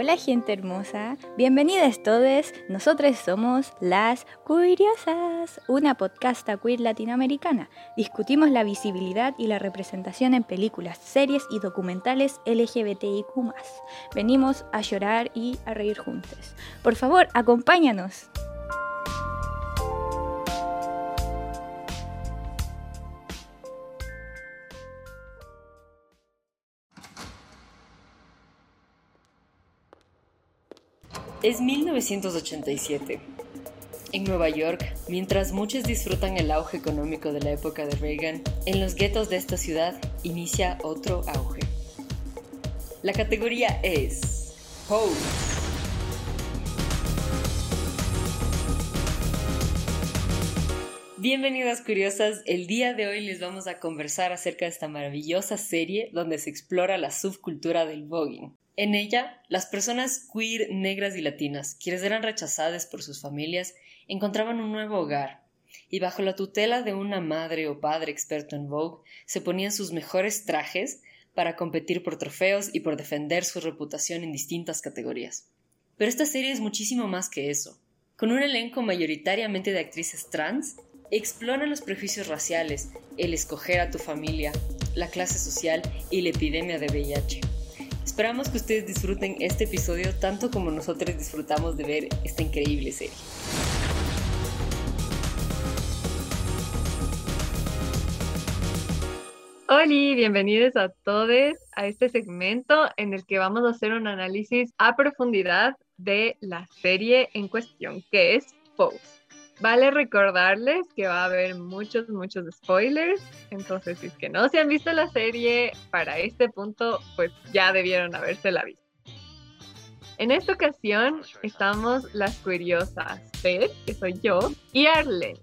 Hola gente hermosa, bienvenidas todos. Nosotros somos Las Curiosas, una podcasta queer latinoamericana. Discutimos la visibilidad y la representación en películas, series y documentales LGBTIQ+. Venimos a llorar y a reír juntos. Por favor, acompáñanos. Es 1987. En Nueva York, mientras muchos disfrutan el auge económico de la época de Reagan, en los guetos de esta ciudad inicia otro auge. La categoría es Pose. Bienvenidas curiosas, el día de hoy les vamos a conversar acerca de esta maravillosa serie donde se explora la subcultura del voguing. En ella, las personas queer, negras y latinas, quienes eran rechazadas por sus familias, encontraban un nuevo hogar, y bajo la tutela de una madre o padre experto en Vogue, se ponían sus mejores trajes para competir por trofeos y por defender su reputación en distintas categorías. Pero esta serie es muchísimo más que eso. Con un elenco mayoritariamente de actrices trans, explora los prejuicios raciales, el escoger a tu familia, la clase social y la epidemia de VIH. Esperamos que ustedes disfruten este episodio tanto como nosotros disfrutamos de ver esta increíble serie. Hola, bienvenidos a todos a este segmento en el que vamos a hacer un análisis a profundidad de la serie en cuestión, que es Pose. Vale recordarles que va a haber muchos, muchos spoilers. Entonces, si es que no se han visto la serie para este punto, pues ya debieron la visto. En esta ocasión estamos las curiosas, Beth, que soy yo, y Arlen.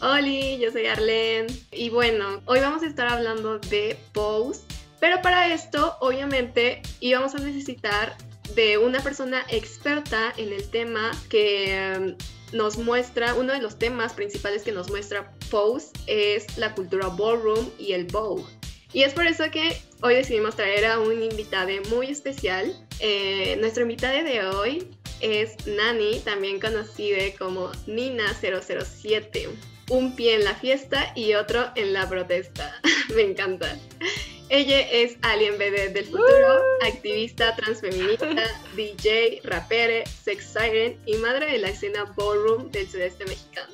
Hola, yo soy Arlen. Y bueno, hoy vamos a estar hablando de Pose. Pero para esto, obviamente, íbamos a necesitar de una persona experta en el tema que nos muestra, uno de los temas principales que nos muestra Pose es la cultura ballroom y el Vogue. Y es por eso que hoy decidimos traer a un invitado muy especial. Eh, nuestro invitado de hoy es Nani, también conocida como Nina007. Un pie en la fiesta y otro en la protesta. Me encanta. Ella es Alien BD del futuro, activista transfeminista, DJ, rapere, sex siren y madre de la escena ballroom del sureste mexicano.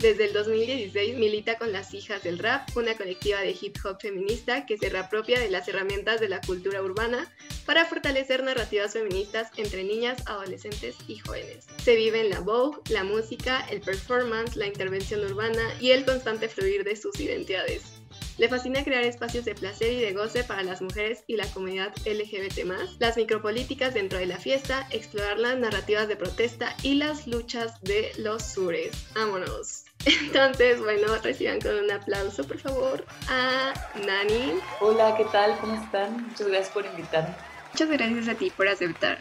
Desde el 2016 milita con las Hijas del Rap, una colectiva de hip hop feminista que se reapropia de las herramientas de la cultura urbana para fortalecer narrativas feministas entre niñas, adolescentes y jóvenes. Se vive en la Vogue, la música, el performance, la intervención urbana y el constante fluir de sus identidades. Le fascina crear espacios de placer y de goce para las mujeres y la comunidad LGBT, las micropolíticas dentro de la fiesta, explorar las narrativas de protesta y las luchas de los sures. ¡Vámonos! Entonces, bueno, reciban con un aplauso, por favor, a Nani. Hola, ¿qué tal? ¿Cómo están? Muchas gracias por invitarme. Muchas gracias a ti por aceptar.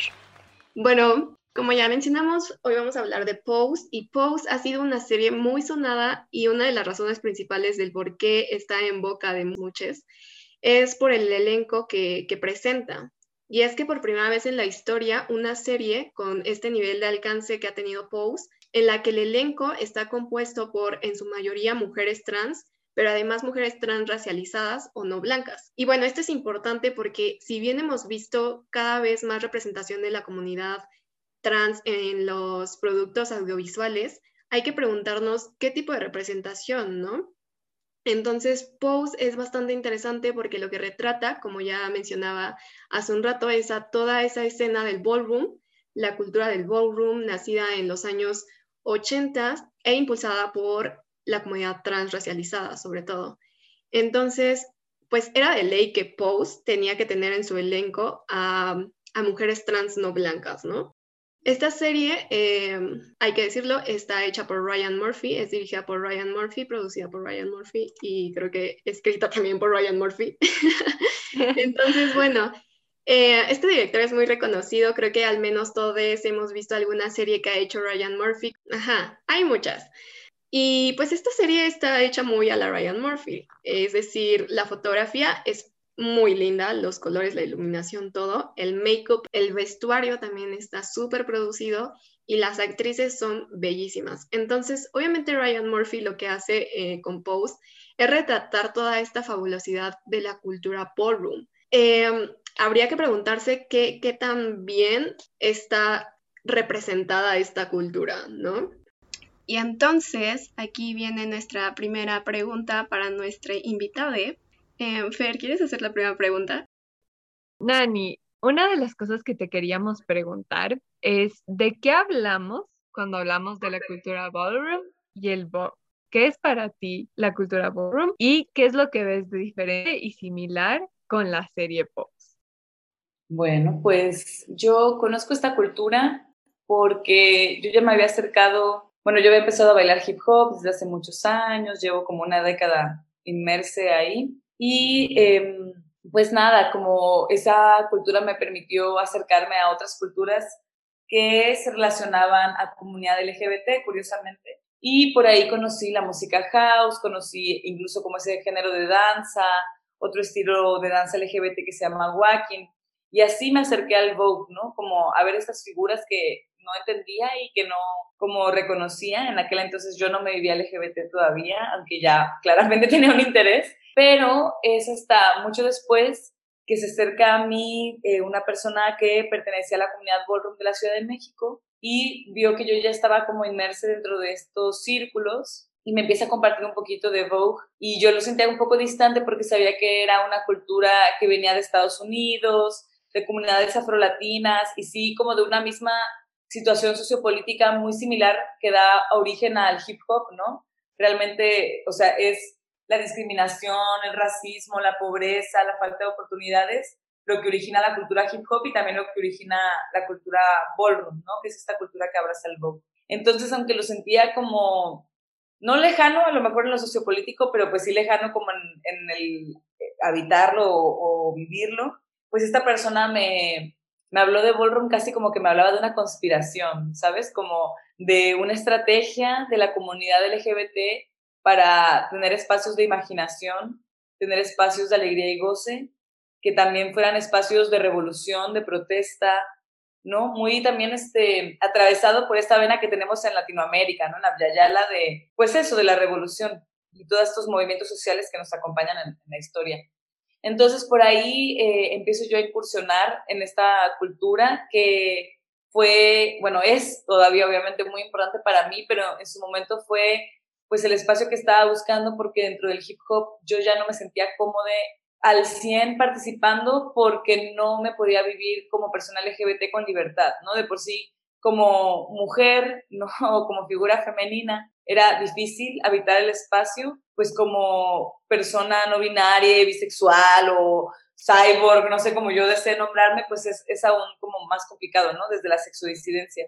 Bueno, como ya mencionamos, hoy vamos a hablar de Pose y Pose ha sido una serie muy sonada y una de las razones principales del por qué está en boca de muchos es por el elenco que, presenta. Y es que por primera vez en la historia, una serie con este nivel de alcance que ha tenido Pose, en la que el elenco está compuesto por en su mayoría mujeres trans, pero además mujeres transracializadas o no blancas. Y bueno, esto es importante porque si bien hemos visto cada vez más representación de la comunidad trans en los productos audiovisuales, hay que preguntarnos qué tipo de representación, ¿no? Entonces, Pose es bastante interesante porque lo que retrata, como ya mencionaba hace un rato, es a toda esa escena del ballroom, la cultura del ballroom nacida en los años 80 e impulsada por la comunidad transracializada, sobre todo. Entonces, pues era de ley que Pose tenía que tener en su elenco a, a mujeres trans no blancas, ¿no? Esta serie, em, hay que decirlo, está hecha por Ryan Murphy, es dirigida por Ryan Murphy, producida por Ryan Murphy y creo que escrita también por Ryan Murphy. Entonces, bueno, eh, este director es muy reconocido, creo que al menos todos hemos visto alguna serie que ha hecho Ryan Murphy. Ajá, hay muchas. Y pues esta serie está hecha muy a la Ryan Murphy, es decir, la fotografía es muy linda, los colores, la iluminación, todo. El make-up, el vestuario también está súper producido y las actrices son bellísimas. Entonces, obviamente Ryan Murphy lo que hace eh, con Pose es retratar toda esta fabulosidad de la cultura ballroom. Em, habría que preguntarse qué, qué tan bien está representada esta cultura, ¿no? Y entonces, aquí viene nuestra primera pregunta para nuestra invitada. Em, Fer, ¿quieres hacer la primera pregunta? Nani, una de las cosas que te queríamos preguntar es ¿de qué hablamos cuando hablamos de la cultura ballroom y el Vogue? ¿Qué es para ti la cultura ballroom y qué es lo que ves de diferente y similar con la serie Pose? Bueno, pues yo conozco esta cultura porque yo ya me había acercado, bueno, yo había empezado a bailar hip hop desde hace muchos años, llevo como una década inmerse ahí y em, pues nada, como esa cultura me permitió acercarme a otras culturas que se relacionaban a comunidad LGBT, curiosamente. Y por ahí conocí la música house, conocí incluso como ese género de danza, otro estilo de danza LGBT que se llama walking. Y así me acerqué al Vogue, ¿no? Como a ver estas figuras que no entendía y que no como reconocía. En aquel entonces yo no me vivía LGBT todavía, aunque ya claramente tenía un interés pero es hasta mucho después que se acerca a mí eh, una persona que pertenecía a la comunidad ballroom de la Ciudad de México y vio que yo ya estaba como inmersa dentro de estos círculos y me empieza a compartir un poquito de Vogue y yo lo sentía un poco distante porque sabía que era una cultura que venía de Estados Unidos, de comunidades afrolatinas y sí como de una misma situación sociopolítica muy similar que da origen al hip hop, ¿no? Realmente, o sea, es la discriminación, el racismo, la pobreza, la falta de oportunidades, lo que origina la cultura hip hop y también lo que origina la cultura ballroom, ¿no? Que es esta cultura que abraza el vogue. Entonces, aunque lo sentía como, no lejano, a lo mejor en lo sociopolítico, pero pues sí lejano como en, el eh, habitarlo o, vivirlo, pues esta persona me, me habló de ballroom casi como que me hablaba de una conspiración, ¿sabes? Como de una estrategia de la comunidad LGBT para tener espacios de imaginación, tener espacios de alegría y goce, que también fueran espacios de revolución, de protesta, ¿no? Muy también este, atravesado por esta vena que tenemos en Latinoamérica, ¿no? En la Yayala de, pues eso, de la revolución y todos estos movimientos sociales que nos acompañan en, la historia. Entonces, por ahí eh, empiezo yo a incursionar en esta cultura que fue, bueno, es todavía obviamente muy importante para mí, pero en su momento fue pues el espacio que estaba buscando porque dentro del hip hop yo ya no me sentía cómoda al 100 participando porque no me podía vivir como persona LGBT con libertad, ¿no? De por sí, como mujer, ¿no? como figura femenina, era difícil habitar el espacio, pues como persona no binaria, bisexual o cyborg, no sé cómo yo desee nombrarme, pues es, es aún como más complicado, ¿no? Desde la sexodisidencia.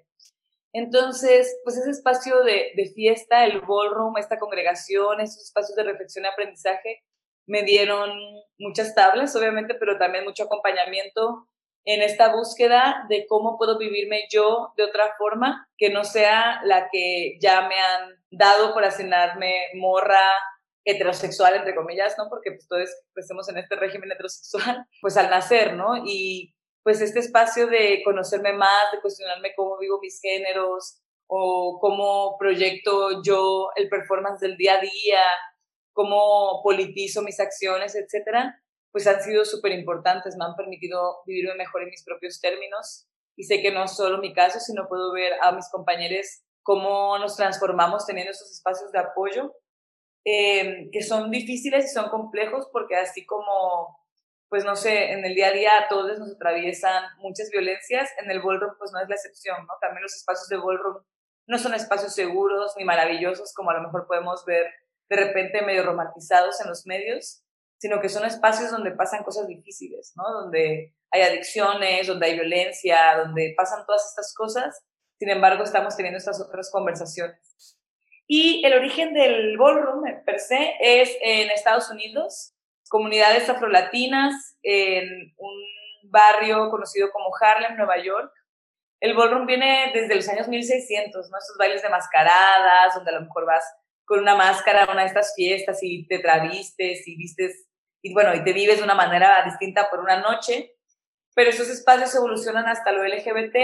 Entonces, pues ese espacio de, fiesta, el ballroom, esta congregación, esos espacios de reflexión y aprendizaje, me dieron muchas tablas, obviamente, pero también mucho acompañamiento en esta búsqueda de cómo puedo vivirme yo de otra forma, que no sea la que ya me han dado por asignarme morra heterosexual, entre comillas, ¿no? Porque pues todos estamos en este régimen heterosexual, pues al nacer, ¿no? Y pues este espacio de conocerme más, de cuestionarme cómo vivo mis géneros o cómo proyecto yo el performance del día a día, cómo politizo mis acciones, etcétera, pues han sido súper importantes, me han permitido vivirme mejor en mis propios términos. Y sé que no es solo mi caso, sino puedo ver a mis compañeros cómo nos transformamos teniendo esos espacios de apoyo eh, que son difíciles y son complejos porque así como pues no sé, en el día a día a todos nos atraviesan muchas violencias, en el ballroom pues no es la excepción, ¿no? También los espacios de ballroom no son espacios seguros ni maravillosos como a lo mejor podemos ver de repente medio romantizados en los medios, sino que son espacios donde pasan cosas difíciles, ¿no? Donde hay adicciones, donde hay violencia, donde pasan todas estas cosas. Sin embargo, estamos teniendo estas otras conversaciones. Y el origen del ballroom per se es en Estados Unidos comunidades afrolatinas en un barrio conocido como Harlem, Nueva York. El ballroom viene desde los años 1600, ¿no? Estos bailes de mascaradas, donde a lo mejor vas con una máscara a una de estas fiestas y te travistes y vistes y bueno, y te vives de una manera distinta por una noche, pero esos espacios evolucionan hasta lo LGBT,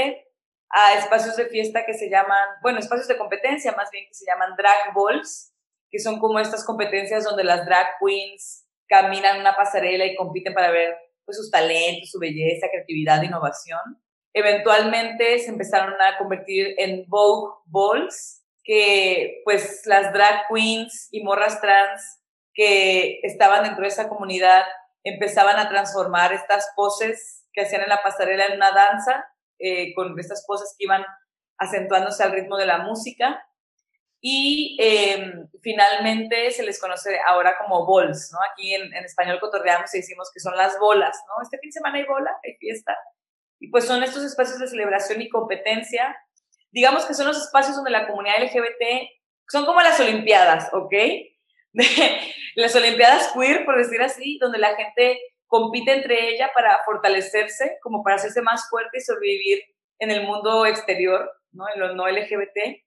a espacios de fiesta que se llaman, bueno, espacios de competencia más bien que se llaman drag balls, que son como estas competencias donde las drag queens caminan una pasarela y compiten para ver pues, sus talentos, su belleza, creatividad, innovación. Eventualmente se empezaron a convertir en Vogue Balls, que pues las drag queens y morras trans que estaban dentro de esa comunidad empezaban a transformar estas poses que hacían en la pasarela en una danza, eh, con estas poses que iban acentuándose al ritmo de la música. Y em, finalmente se les conoce ahora como bols, ¿no? Aquí en, en, español cotorreamos y decimos que son las bolas, ¿no? Este fin de semana hay bola, hay fiesta. Y pues son estos espacios de celebración y competencia. Digamos que son los espacios donde la comunidad LGBT son como las Olimpiadas, ¿ok? las Olimpiadas queer, por decir así, donde la gente compite entre ella para fortalecerse, como para hacerse más fuerte y sobrevivir en el mundo exterior, ¿no? En lo no LGBT,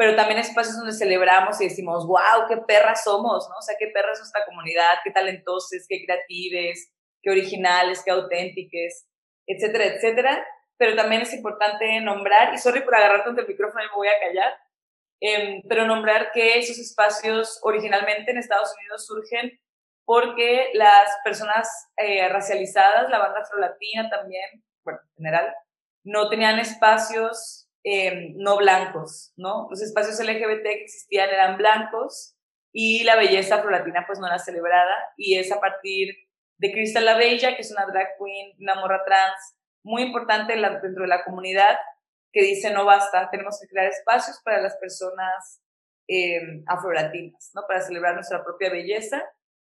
pero también espacios donde celebramos y decimos, wow, qué perras somos, ¿no? O sea, qué perras es nuestra comunidad, qué talentosos, qué creatives, qué originales, qué auténticas, etcétera, etcétera. Pero también es importante nombrar, y sorry por agarrar tanto el micrófono y me voy a callar, Em, pero nombrar que esos espacios originalmente en Estados Unidos surgen porque las personas eh, racializadas, la banda afrolatina también, bueno, en general, no tenían espacios em, no blancos, ¿no? Los espacios LGBT que existían eran blancos y la belleza afrolatina pues no era celebrada y es a partir de Crystal La Bella, que es una drag queen, una morra trans, muy importante dentro de la comunidad, que dice no basta, tenemos que crear espacios para las personas eh, afrolatinas, ¿no? Para celebrar nuestra propia belleza,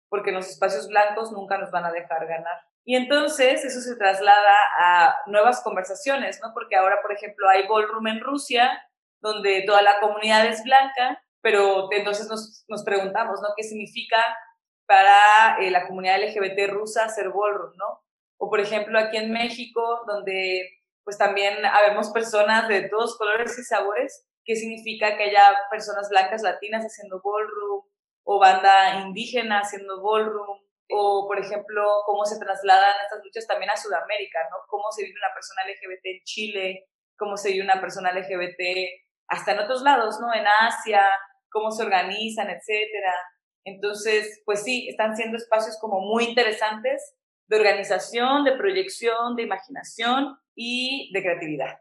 porque los espacios blancos nunca nos van a dejar ganar. Y entonces eso se traslada a nuevas conversaciones, ¿no? Porque ahora, por ejemplo, hay ballroom en Rusia, donde toda la comunidad es blanca, pero entonces nos, nos preguntamos, ¿no? ¿Qué significa para eh, la comunidad LGBT rusa hacer ballroom, ¿no? O, por ejemplo, aquí en México, donde pues también habemos personas de todos colores y sabores, que significa que haya personas blancas latinas haciendo ballroom, o banda indígena haciendo ballroom, o por ejemplo, cómo se trasladan estas luchas también a Sudamérica, ¿no? Cómo se vive una persona LGBT en Chile, cómo se vive una persona LGBT hasta en otros lados, ¿no? En Asia, cómo se organizan, etcétera. Entonces, pues sí, están siendo espacios como muy interesantes de organización, de proyección, de imaginación y de creatividad.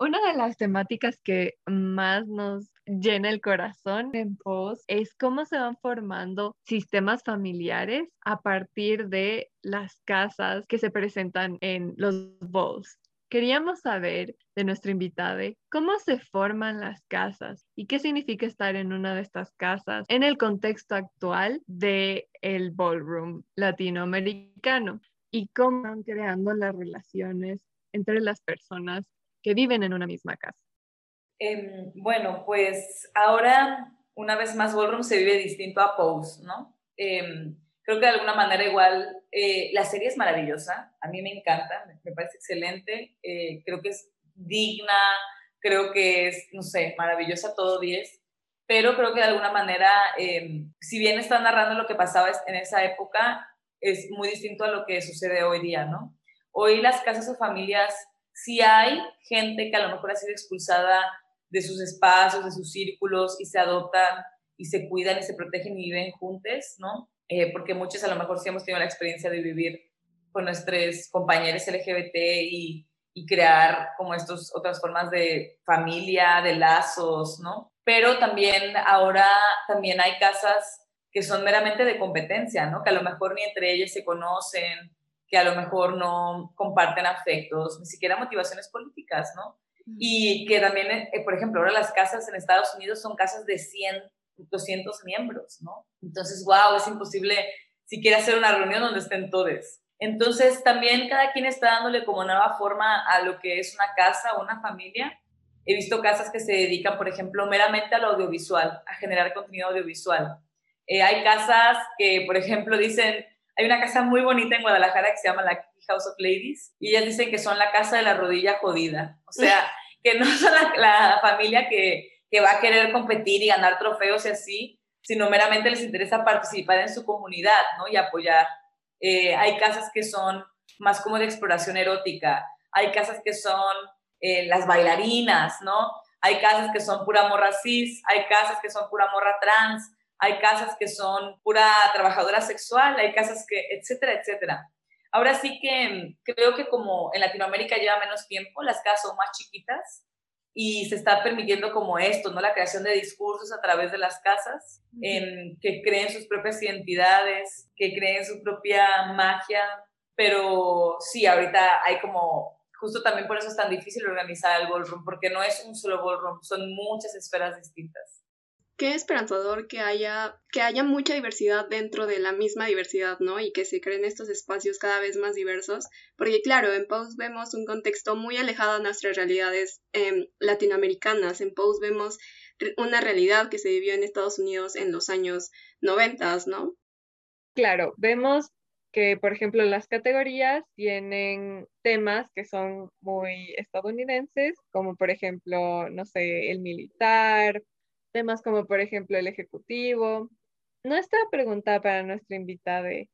Una de las temáticas que más nos llena el corazón en POS es cómo se van formando sistemas familiares a partir de las casas que se presentan en los bowls. Queríamos saber de nuestro invitado cómo se forman las casas y qué significa estar en una de estas casas en el contexto actual del el ballroom latinoamericano y cómo van creando las relaciones entre las personas que viven en una misma casa. Em, bueno, pues ahora una vez más Ballroom se vive distinto a Pose, ¿no? Em, creo que de alguna manera igual eh, la serie es maravillosa, a mí me encanta, me, parece excelente, eh, creo que es digna, creo que es, no sé, maravillosa todo 10, pero creo que de alguna manera, em, si bien está narrando lo que pasaba en esa época, es muy distinto a lo que sucede hoy día, ¿no? Hoy las casas o familias, sí hay gente que a lo mejor ha sido expulsada de sus espacios, de sus círculos y se adoptan y se cuidan y se protegen y viven juntos, ¿no? Eh, porque muchos a lo mejor sí hemos tenido la experiencia de vivir con nuestros compañeros LGBT y, y crear como estas otras formas de familia, de lazos, ¿no? Pero también ahora también hay casas que son meramente de competencia, ¿no? Que a lo mejor ni entre ellas se conocen, que a lo mejor no comparten afectos, ni siquiera motivaciones políticas, ¿no? Y que también, eh, por ejemplo, ahora las casas en Estados Unidos son casas de 100, 200 miembros, ¿no? Entonces, wow, es imposible siquiera hacer una reunión donde estén todos. Entonces, también cada quien está dándole como nueva forma a lo que es una casa o una familia. He visto casas que se dedican, por ejemplo, meramente al audiovisual, a generar contenido audiovisual. Eh, hay casas que, por ejemplo, dicen, hay una casa muy bonita en Guadalajara que se llama la House of Ladies y ellas dicen que son la casa de la rodilla jodida. O sea, que no son la, familia que, que, va a querer competir y ganar trofeos y así, sino meramente les interesa participar en su comunidad, ¿no? Y apoyar. Eh, hay casas que son más como de exploración erótica, hay casas que son eh, las bailarinas, ¿no? Hay casas que son pura morra cis, hay casas que son pura morra trans, hay casas que son pura trabajadora sexual, hay casas que, etcétera, etcétera. Ahora sí que mm, creo que como en Latinoamérica lleva menos tiempo, las casas son más chiquitas y se está permitiendo como esto, ¿no? La creación de discursos a través de las casas, que creen sus propias identidades, que creen su propia magia, pero sí, ahorita hay como, justo también por eso es tan difícil organizar el ballroom, porque no es un solo ballroom, son muchas esferas distintas qué esperanzador que haya, que haya mucha diversidad dentro de la misma diversidad, ¿no? Y que se creen estos espacios cada vez más diversos, porque claro, en Post vemos un contexto muy alejado a nuestras realidades em, latinoamericanas, en Post vemos una realidad que se vivió en Estados Unidos en los años 90, ¿no? Claro, vemos que, por ejemplo, las categorías tienen temas que son muy estadounidenses, como por ejemplo, no sé, el militar, temas como por ejemplo el ejecutivo. Nuestra pregunta para nuestra invitada es,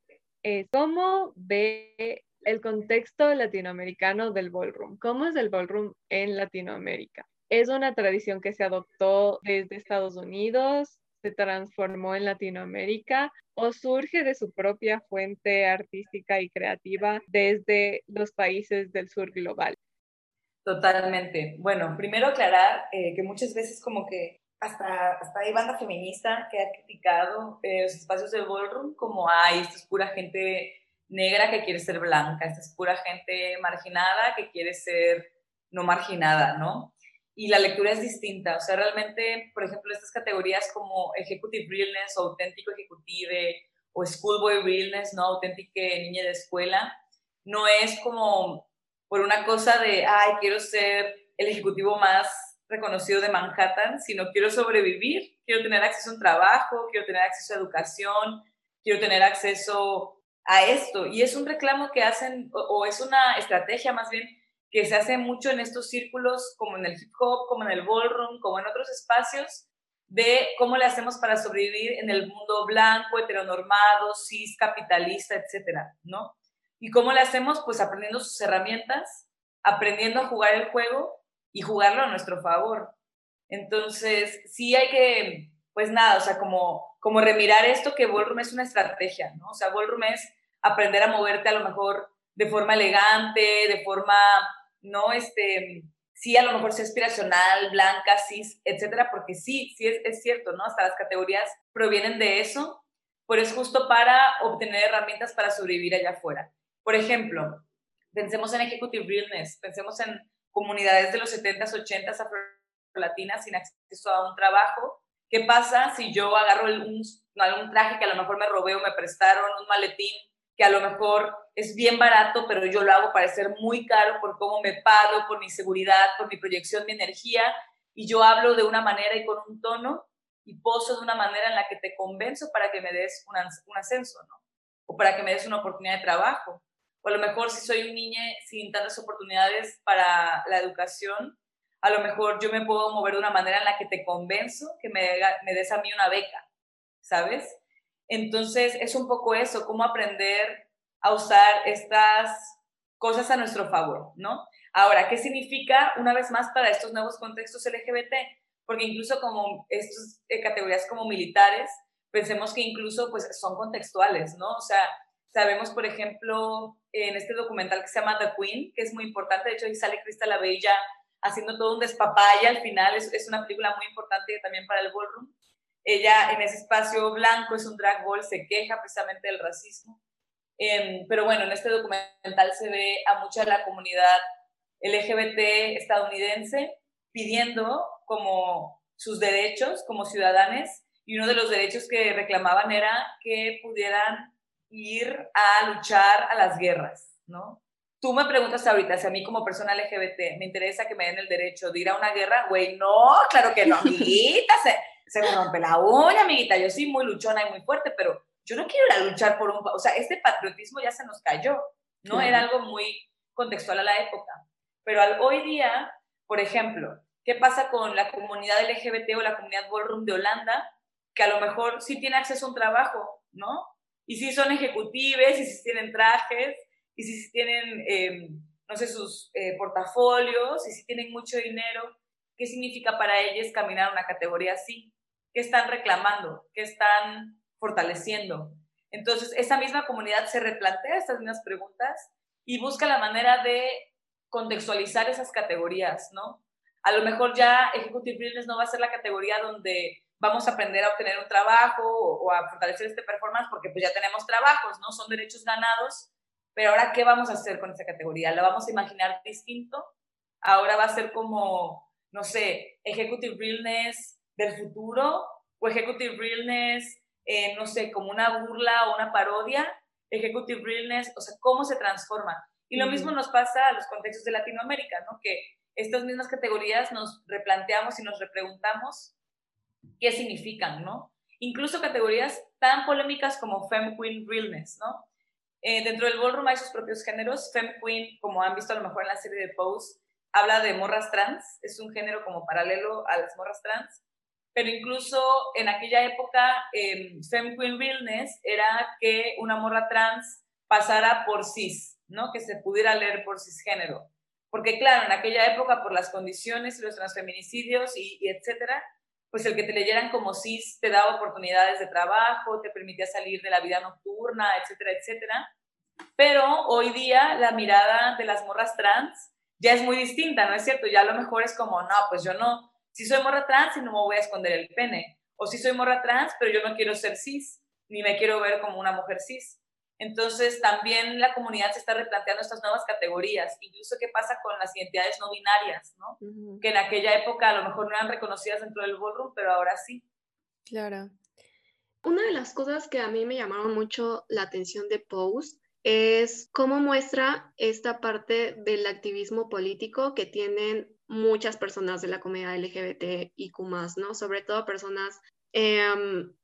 ¿cómo ve el contexto latinoamericano del ballroom? ¿Cómo es el ballroom en Latinoamérica? ¿Es una tradición que se adoptó desde Estados Unidos? ¿Se transformó en Latinoamérica? ¿O surge de su propia fuente artística y creativa desde los países del sur global? Totalmente. Bueno, primero aclarar eh, que muchas veces como que hasta, hasta hay banda feminista que ha criticado eh, los espacios del ballroom como, ay, esto es pura gente negra que quiere ser blanca, esto es pura gente marginada que quiere ser no marginada, ¿no? Y la lectura es distinta, o sea, realmente, por ejemplo, estas categorías como Executive Realness o Auténtico Ejecutive o Schoolboy Realness, ¿no? Auténtica niña de escuela, no es como por una cosa de, ay, quiero ser el ejecutivo más reconocido de Manhattan, sino quiero sobrevivir, quiero tener acceso a un trabajo, quiero tener acceso a educación, quiero tener acceso a esto. Y es un reclamo que hacen, o, es una estrategia más bien, que se hace mucho en estos círculos, como en el hip hop, como en el ballroom, como en otros espacios, de cómo le hacemos para sobrevivir en el mundo blanco, heteronormado, cis, capitalista, etcétera, ¿no? Y cómo le hacemos, pues aprendiendo sus herramientas, aprendiendo a jugar el juego y jugarlo a nuestro favor. Entonces, sí hay que, pues nada, o sea, como, como remirar esto que Ballroom es una estrategia, ¿no? O sea, Ballroom es aprender a moverte a lo mejor de forma elegante, de forma, no, este, sí, a lo mejor sea aspiracional, blanca, cis, etcétera, porque sí, sí es, es cierto, ¿no? Hasta las categorías provienen de eso, pero es justo para obtener herramientas para sobrevivir allá afuera. Por ejemplo, pensemos en Executive Realness, pensemos en comunidades de los 70s, 80s afro-latinas sin acceso a un trabajo. ¿Qué pasa si yo agarro un, algún traje que a lo mejor me robé o me prestaron, un maletín que a lo mejor es bien barato, pero yo lo hago parecer muy caro por cómo me paro, por mi seguridad, por mi proyección, mi energía, y yo hablo de una manera y con un tono y poso de una manera en la que te convenzo para que me des un, un ascenso, ¿no? O para que me des una oportunidad de trabajo o a lo mejor si soy un niño sin tantas oportunidades para la educación, a lo mejor yo me puedo mover de una manera en la que te convenzo que me, me des a mí una beca, ¿sabes? Entonces es un poco eso, cómo aprender a usar estas cosas a nuestro favor, ¿no? Ahora, ¿qué significa una vez más para estos nuevos contextos LGBT? Porque incluso como estas eh, categorías como militares, pensemos que incluso pues son contextuales, ¿no? O sea, Sabemos, por ejemplo, en este documental que se llama The Queen, que es muy importante, de hecho ahí sale Crystal la Bella haciendo todo un despapaya al final, es, es, una película muy importante también para el ballroom. Ella en ese espacio blanco es un drag ball, se queja precisamente del racismo. Em, pero bueno, en este documental se ve a mucha de la comunidad LGBT estadounidense pidiendo como sus derechos como ciudadanos y uno de los derechos que reclamaban era que pudieran ir a luchar a las guerras, ¿no? Tú me preguntas ahorita si a mí como persona LGBT me interesa que me den el derecho de ir a una guerra, güey, no, claro que no, amiguita, se, se me rompe la uña, amiguita, yo soy muy luchona y muy fuerte, pero yo no quiero ir a luchar por un, o sea, este patriotismo ya se nos cayó, ¿no? Era algo muy contextual a la época. Pero al, hoy día, por ejemplo, ¿qué pasa con la comunidad LGBT o la comunidad ballroom de Holanda? que a lo mejor sí tiene acceso a un trabajo, ¿no? Y si son ejecutives, y si tienen trajes, y si tienen, em, no sé, sus eh, portafolios, y si tienen mucho dinero, ¿qué significa para ellos caminar una categoría así? ¿Qué están reclamando? ¿Qué están fortaleciendo? Entonces, esa misma comunidad se replantea estas mismas preguntas y busca la manera de contextualizar esas categorías, ¿no? A lo mejor ya Executive Business no va a ser la categoría donde vamos a aprender a obtener un trabajo o, a fortalecer este performance porque pues ya tenemos trabajos, ¿no? Son derechos ganados, pero ahora ¿qué vamos a hacer con esa categoría? ¿La vamos a imaginar distinto? Ahora va a ser como, no sé, Executive Realness del futuro o Executive Realness, eh, no sé, como una burla o una parodia. Executive Realness, o sea, cómo se transforma. Y lo mismo nos pasa a los contextos de Latinoamérica, ¿no? Que estas mismas categorías nos replanteamos y nos repreguntamos qué significan, ¿no? Incluso categorías tan polémicas como Femme Queen Realness, ¿no? Eh, dentro del ballroom hay sus propios géneros. Femme Queen, como han visto a lo mejor en la serie de Pose, habla de morras trans, es un género como paralelo a las morras trans, pero incluso en aquella época, eh, Queen Realness era que una morra trans pasara por cis, ¿no? Que se pudiera leer por cisgénero. Porque claro, en aquella época, por las condiciones y los transfeminicidios y, y etcétera, pues el que te leyeran como cis te daba oportunidades de trabajo, te permitía salir de la vida nocturna, etcétera, etcétera. Pero hoy día la mirada de las morras trans ya es muy distinta, ¿no es cierto? Ya a lo mejor es como, no, pues yo no, si soy morra trans y no me voy a esconder el pene, o si soy morra trans, pero yo no quiero ser cis, ni me quiero ver como una mujer cis. Entonces, también la comunidad se está replanteando estas nuevas categorías, incluso qué pasa con las identidades no binarias, ¿no? Que en aquella época a lo mejor no eran reconocidas dentro del ballroom, pero ahora sí. Claro. Una de las cosas que a mí me llamaron mucho la atención de Pose es cómo muestra esta parte del activismo político que tienen muchas personas de la comunidad LGBT y ¿no? Sobre todo personas em,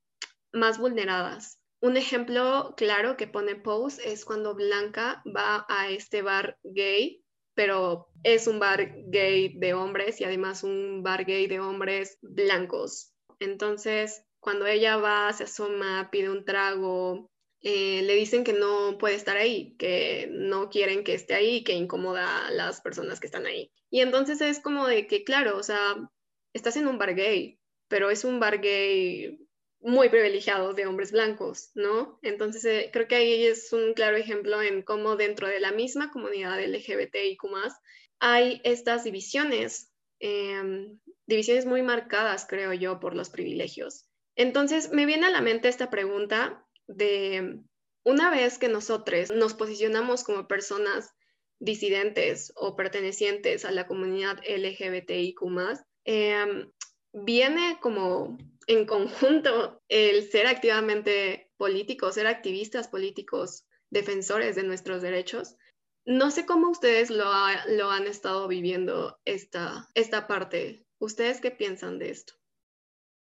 más vulneradas. Un ejemplo claro que pone Pose es cuando Blanca va a este bar gay, pero es un bar gay de hombres y además un bar gay de hombres blancos. Entonces, cuando ella va, se asoma, pide un trago, eh, le dicen que no puede estar ahí, que no quieren que esté ahí, que incomoda a las personas que están ahí. Y entonces es como de que, claro, o sea, estás en un bar gay, pero es un bar gay muy privilegiados de hombres blancos, ¿no? Entonces, eh, creo que ahí es un claro ejemplo en cómo dentro de la misma comunidad LGBTIQ hay estas divisiones, em, divisiones muy marcadas, creo yo, por los privilegios. Entonces, me viene a la mente esta pregunta de, una vez que nosotros nos posicionamos como personas disidentes o pertenecientes a la comunidad LGBTIQ, eh, viene como en conjunto el ser activamente políticos, ser activistas políticos, defensores de nuestros derechos. No sé cómo ustedes lo, han estado viviendo esta, esta parte. ¿Ustedes qué piensan de esto?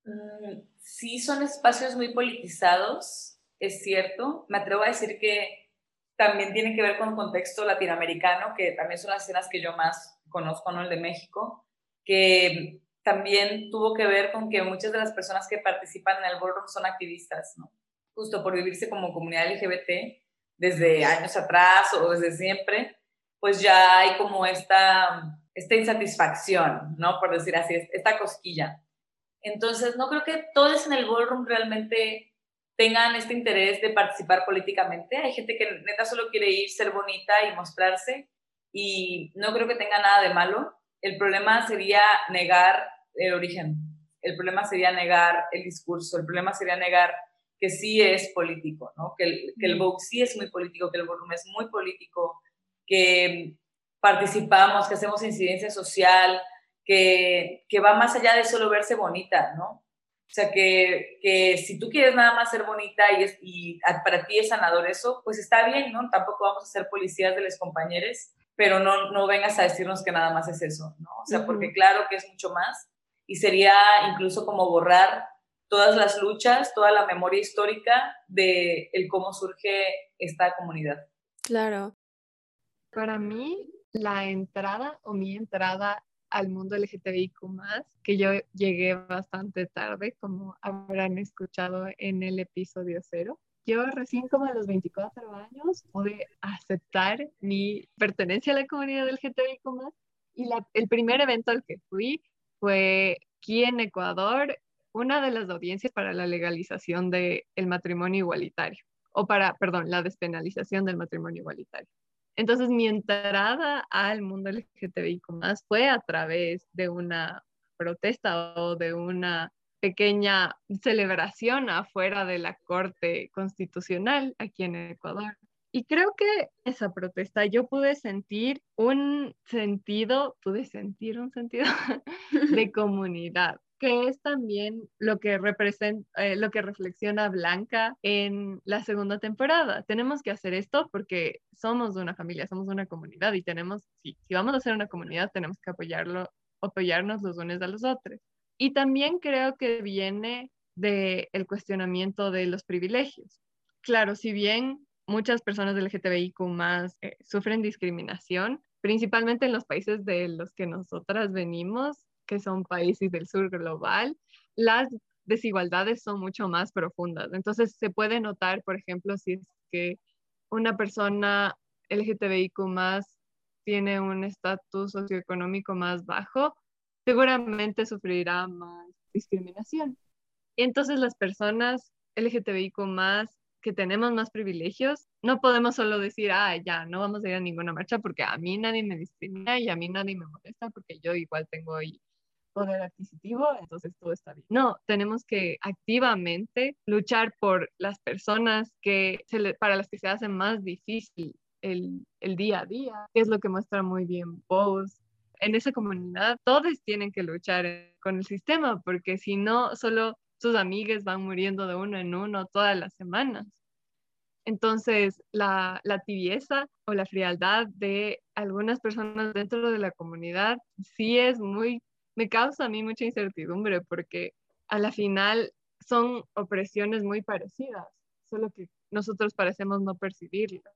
Mm, sí, son espacios muy politizados, es cierto. Me atrevo a decir que también tiene que ver con contexto latinoamericano, que también son las escenas que yo más conozco, ¿no? El de México, que también tuvo que ver con que muchas de las personas que participan en el ballroom son activistas, ¿no? Justo por vivirse como comunidad LGBT desde años atrás o desde siempre, pues ya hay como esta, esta insatisfacción, ¿no? Por decir así, esta cosquilla. Entonces, no creo que todos en el ballroom realmente tengan este interés de participar políticamente. Hay gente que neta solo quiere ir, ser bonita y mostrarse, y no creo que tenga nada de malo. El problema sería negar el origen. El problema sería negar el discurso, el problema sería negar que sí es político, ¿no? que, el, que el Vogue sí es muy político, que el volumen es muy político, que participamos, que hacemos incidencia social, que, que va más allá de solo verse bonita, ¿no? O sea, que, que si tú quieres nada más ser bonita y, y para ti es sanador eso, pues está bien, ¿no? Tampoco vamos a ser policías de los compañeros, pero no, no vengas a decirnos que nada más es eso, ¿no? O sea, porque claro que es mucho más y sería incluso como borrar todas las luchas, toda la memoria histórica de el cómo surge esta comunidad. Claro. Para mí, la entrada o mi entrada al mundo LGTBIQ que yo llegué bastante tarde, como habrán escuchado en el episodio cero. Yo recién como a los 24 años pude aceptar mi pertenencia a la comunidad LGTBIQ y el primer evento al que fui fue aquí en Ecuador una de las audiencias para la legalización del matrimonio igualitario, o para, perdón, la despenalización del matrimonio igualitario. Entonces, mi entrada al mundo LGTBI más fue a través de una protesta o de una pequeña celebración afuera de la Corte Constitucional aquí en Ecuador. Y creo que esa protesta yo pude sentir un sentido, pude sentir un sentido de comunidad que es también lo que representa, eh, lo que reflexiona Blanca en la segunda temporada. Tenemos que hacer esto porque somos una familia, somos una comunidad y tenemos, si, si vamos a ser una comunidad, tenemos que apoyarlo, apoyarnos los unos a los otros. Y también creo que viene del el cuestionamiento de los privilegios. Claro, si bien muchas personas LGTBIQ más eh, sufren discriminación, principalmente en los países de los que nosotras venimos, que son países del sur global, las desigualdades son mucho más profundas. Entonces se puede notar, por ejemplo, si es que una persona LGTBIQ tiene un estatus socioeconómico más bajo, seguramente sufrirá más discriminación. Y entonces las personas LGTBIQ que tenemos más privilegios, no podemos solo decir, ah, ya, no vamos a ir a ninguna marcha porque a mí nadie me discrimina y a mí nadie me molesta porque yo igual tengo poder adquisitivo, entonces todo está bien. No, tenemos que activamente luchar por las personas que se para las que se hace más difícil el, el día a día, que es lo que muestra muy bien Pose. En esa comunidad todos tienen que luchar con el sistema, porque si no, solo sus amigas van muriendo de uno en uno todas las semanas. Entonces, la, la, tibieza o la frialdad de algunas personas dentro de la comunidad sí es muy me causa a mí mucha incertidumbre porque a la final son opresiones muy parecidas, solo que nosotros parecemos no percibirlas.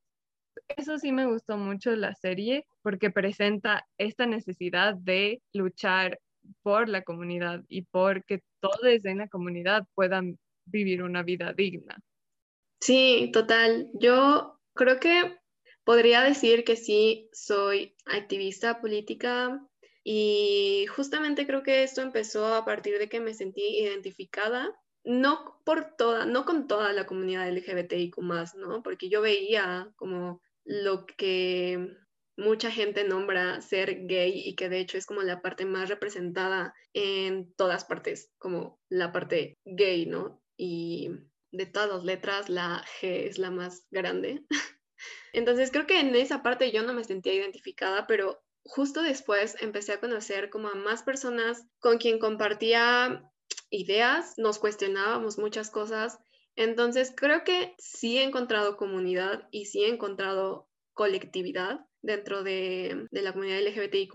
Eso sí me gustó mucho la serie porque presenta esta necesidad de luchar por la comunidad y por que todos en la comunidad puedan vivir una vida digna. Sí, total. Yo creo que podría decir que sí soy activista política y justamente creo que esto empezó a partir de que me sentí identificada, no por toda, no con toda la comunidad LGBTIQ ¿no? Porque yo veía como lo que mucha gente nombra ser gay y que de hecho es como la parte más representada en todas partes, como la parte gay, ¿no? Y de todas las letras, la G es la más grande. Entonces creo que en esa parte yo no me sentía identificada, pero justo después empecé a conocer como a más personas con quien compartía ideas, nos cuestionábamos muchas cosas. Entonces creo que sí he encontrado comunidad y sí he encontrado colectividad dentro de, de la comunidad LGBTIQ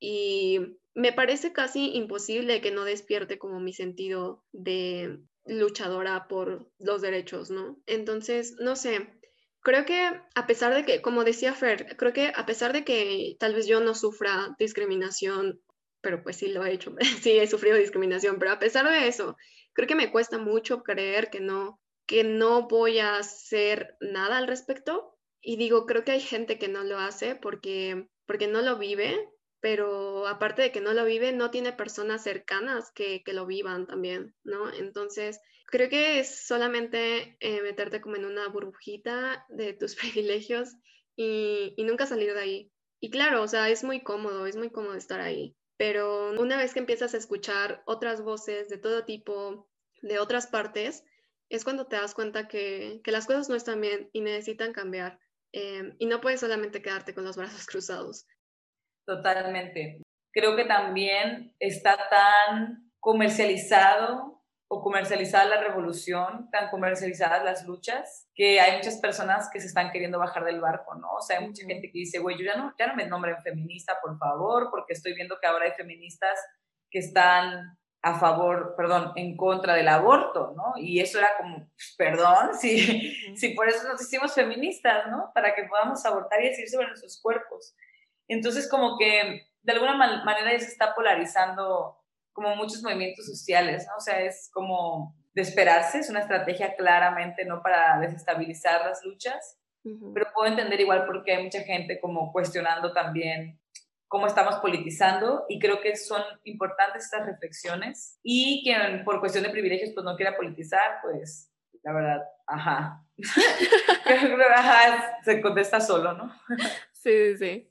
y me parece casi imposible que no despierte como mi sentido de luchadora por los derechos, ¿no? Entonces, no sé, Creo que a pesar de que, como decía Fer, creo que a pesar de que tal vez yo no sufra discriminación, pero pues sí lo he hecho, sí he sufrido discriminación, pero a pesar de eso, creo que me cuesta mucho creer que no, que no voy a hacer nada al respecto. Y digo, creo que hay gente que no lo hace porque, porque no lo vive, pero aparte de que no lo vive, no tiene personas cercanas que, que lo vivan también, ¿no? Entonces, creo que es solamente eh, meterte como en una burbujita de tus privilegios y, y, nunca salir de ahí. Y claro, o sea, es muy cómodo, es muy cómodo estar ahí, pero una vez que empiezas a escuchar otras voces de todo tipo, de otras partes, es cuando te das cuenta que, que las cosas no están bien y necesitan cambiar. Eh, y no puedes solamente quedarte con los brazos cruzados. Totalmente. Creo que también está tan comercializado o comercializada la revolución, tan comercializadas las luchas, que hay muchas personas que se están queriendo bajar del barco, ¿no? O sea, hay mucha gente que dice, güey, yo ya no, ya no me nombren feminista, por favor, porque estoy viendo que ahora hay feministas que están a favor, perdón, en contra del aborto, ¿no? Y eso era como, pues, perdón, si, si por eso nos hicimos feministas, ¿no? Para que podamos abortar y decir sobre nuestros cuerpos. Entonces, como que de alguna manera ya se está polarizando como muchos movimientos sociales, ¿no? O sea, es como de esperarse, es una estrategia claramente no para desestabilizar las luchas, pero puedo entender igual porque hay mucha gente como cuestionando también cómo estamos politizando y creo que son importantes estas reflexiones y quien por cuestión de privilegios pues no quiera politizar, pues la verdad, ajá. ajá, se contesta solo, ¿no? sí, sí, sí.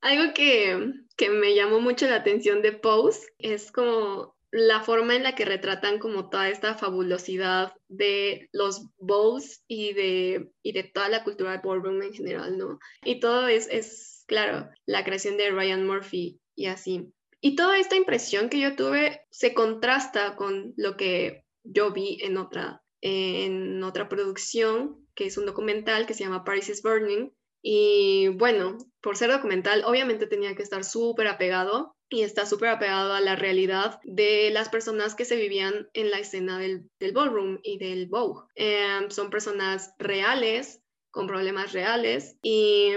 Algo que, que me llamó mucho la atención de Pose es como la forma en la que retratan como toda esta fabulosidad de los bowls y de, y de toda la cultura del ballroom en general, ¿no? Y todo es, es, claro, la creación de Ryan Murphy y así. Y toda esta impresión que yo tuve se contrasta con lo que yo vi en otra, en otra producción, que es un documental que se llama Paris is Burning. Y bueno, por ser documental, obviamente tenía que estar súper apegado y está súper apegado a la realidad de las personas que se vivían en la escena del, del ballroom y del Vogue. Em, son personas reales, con problemas reales. Y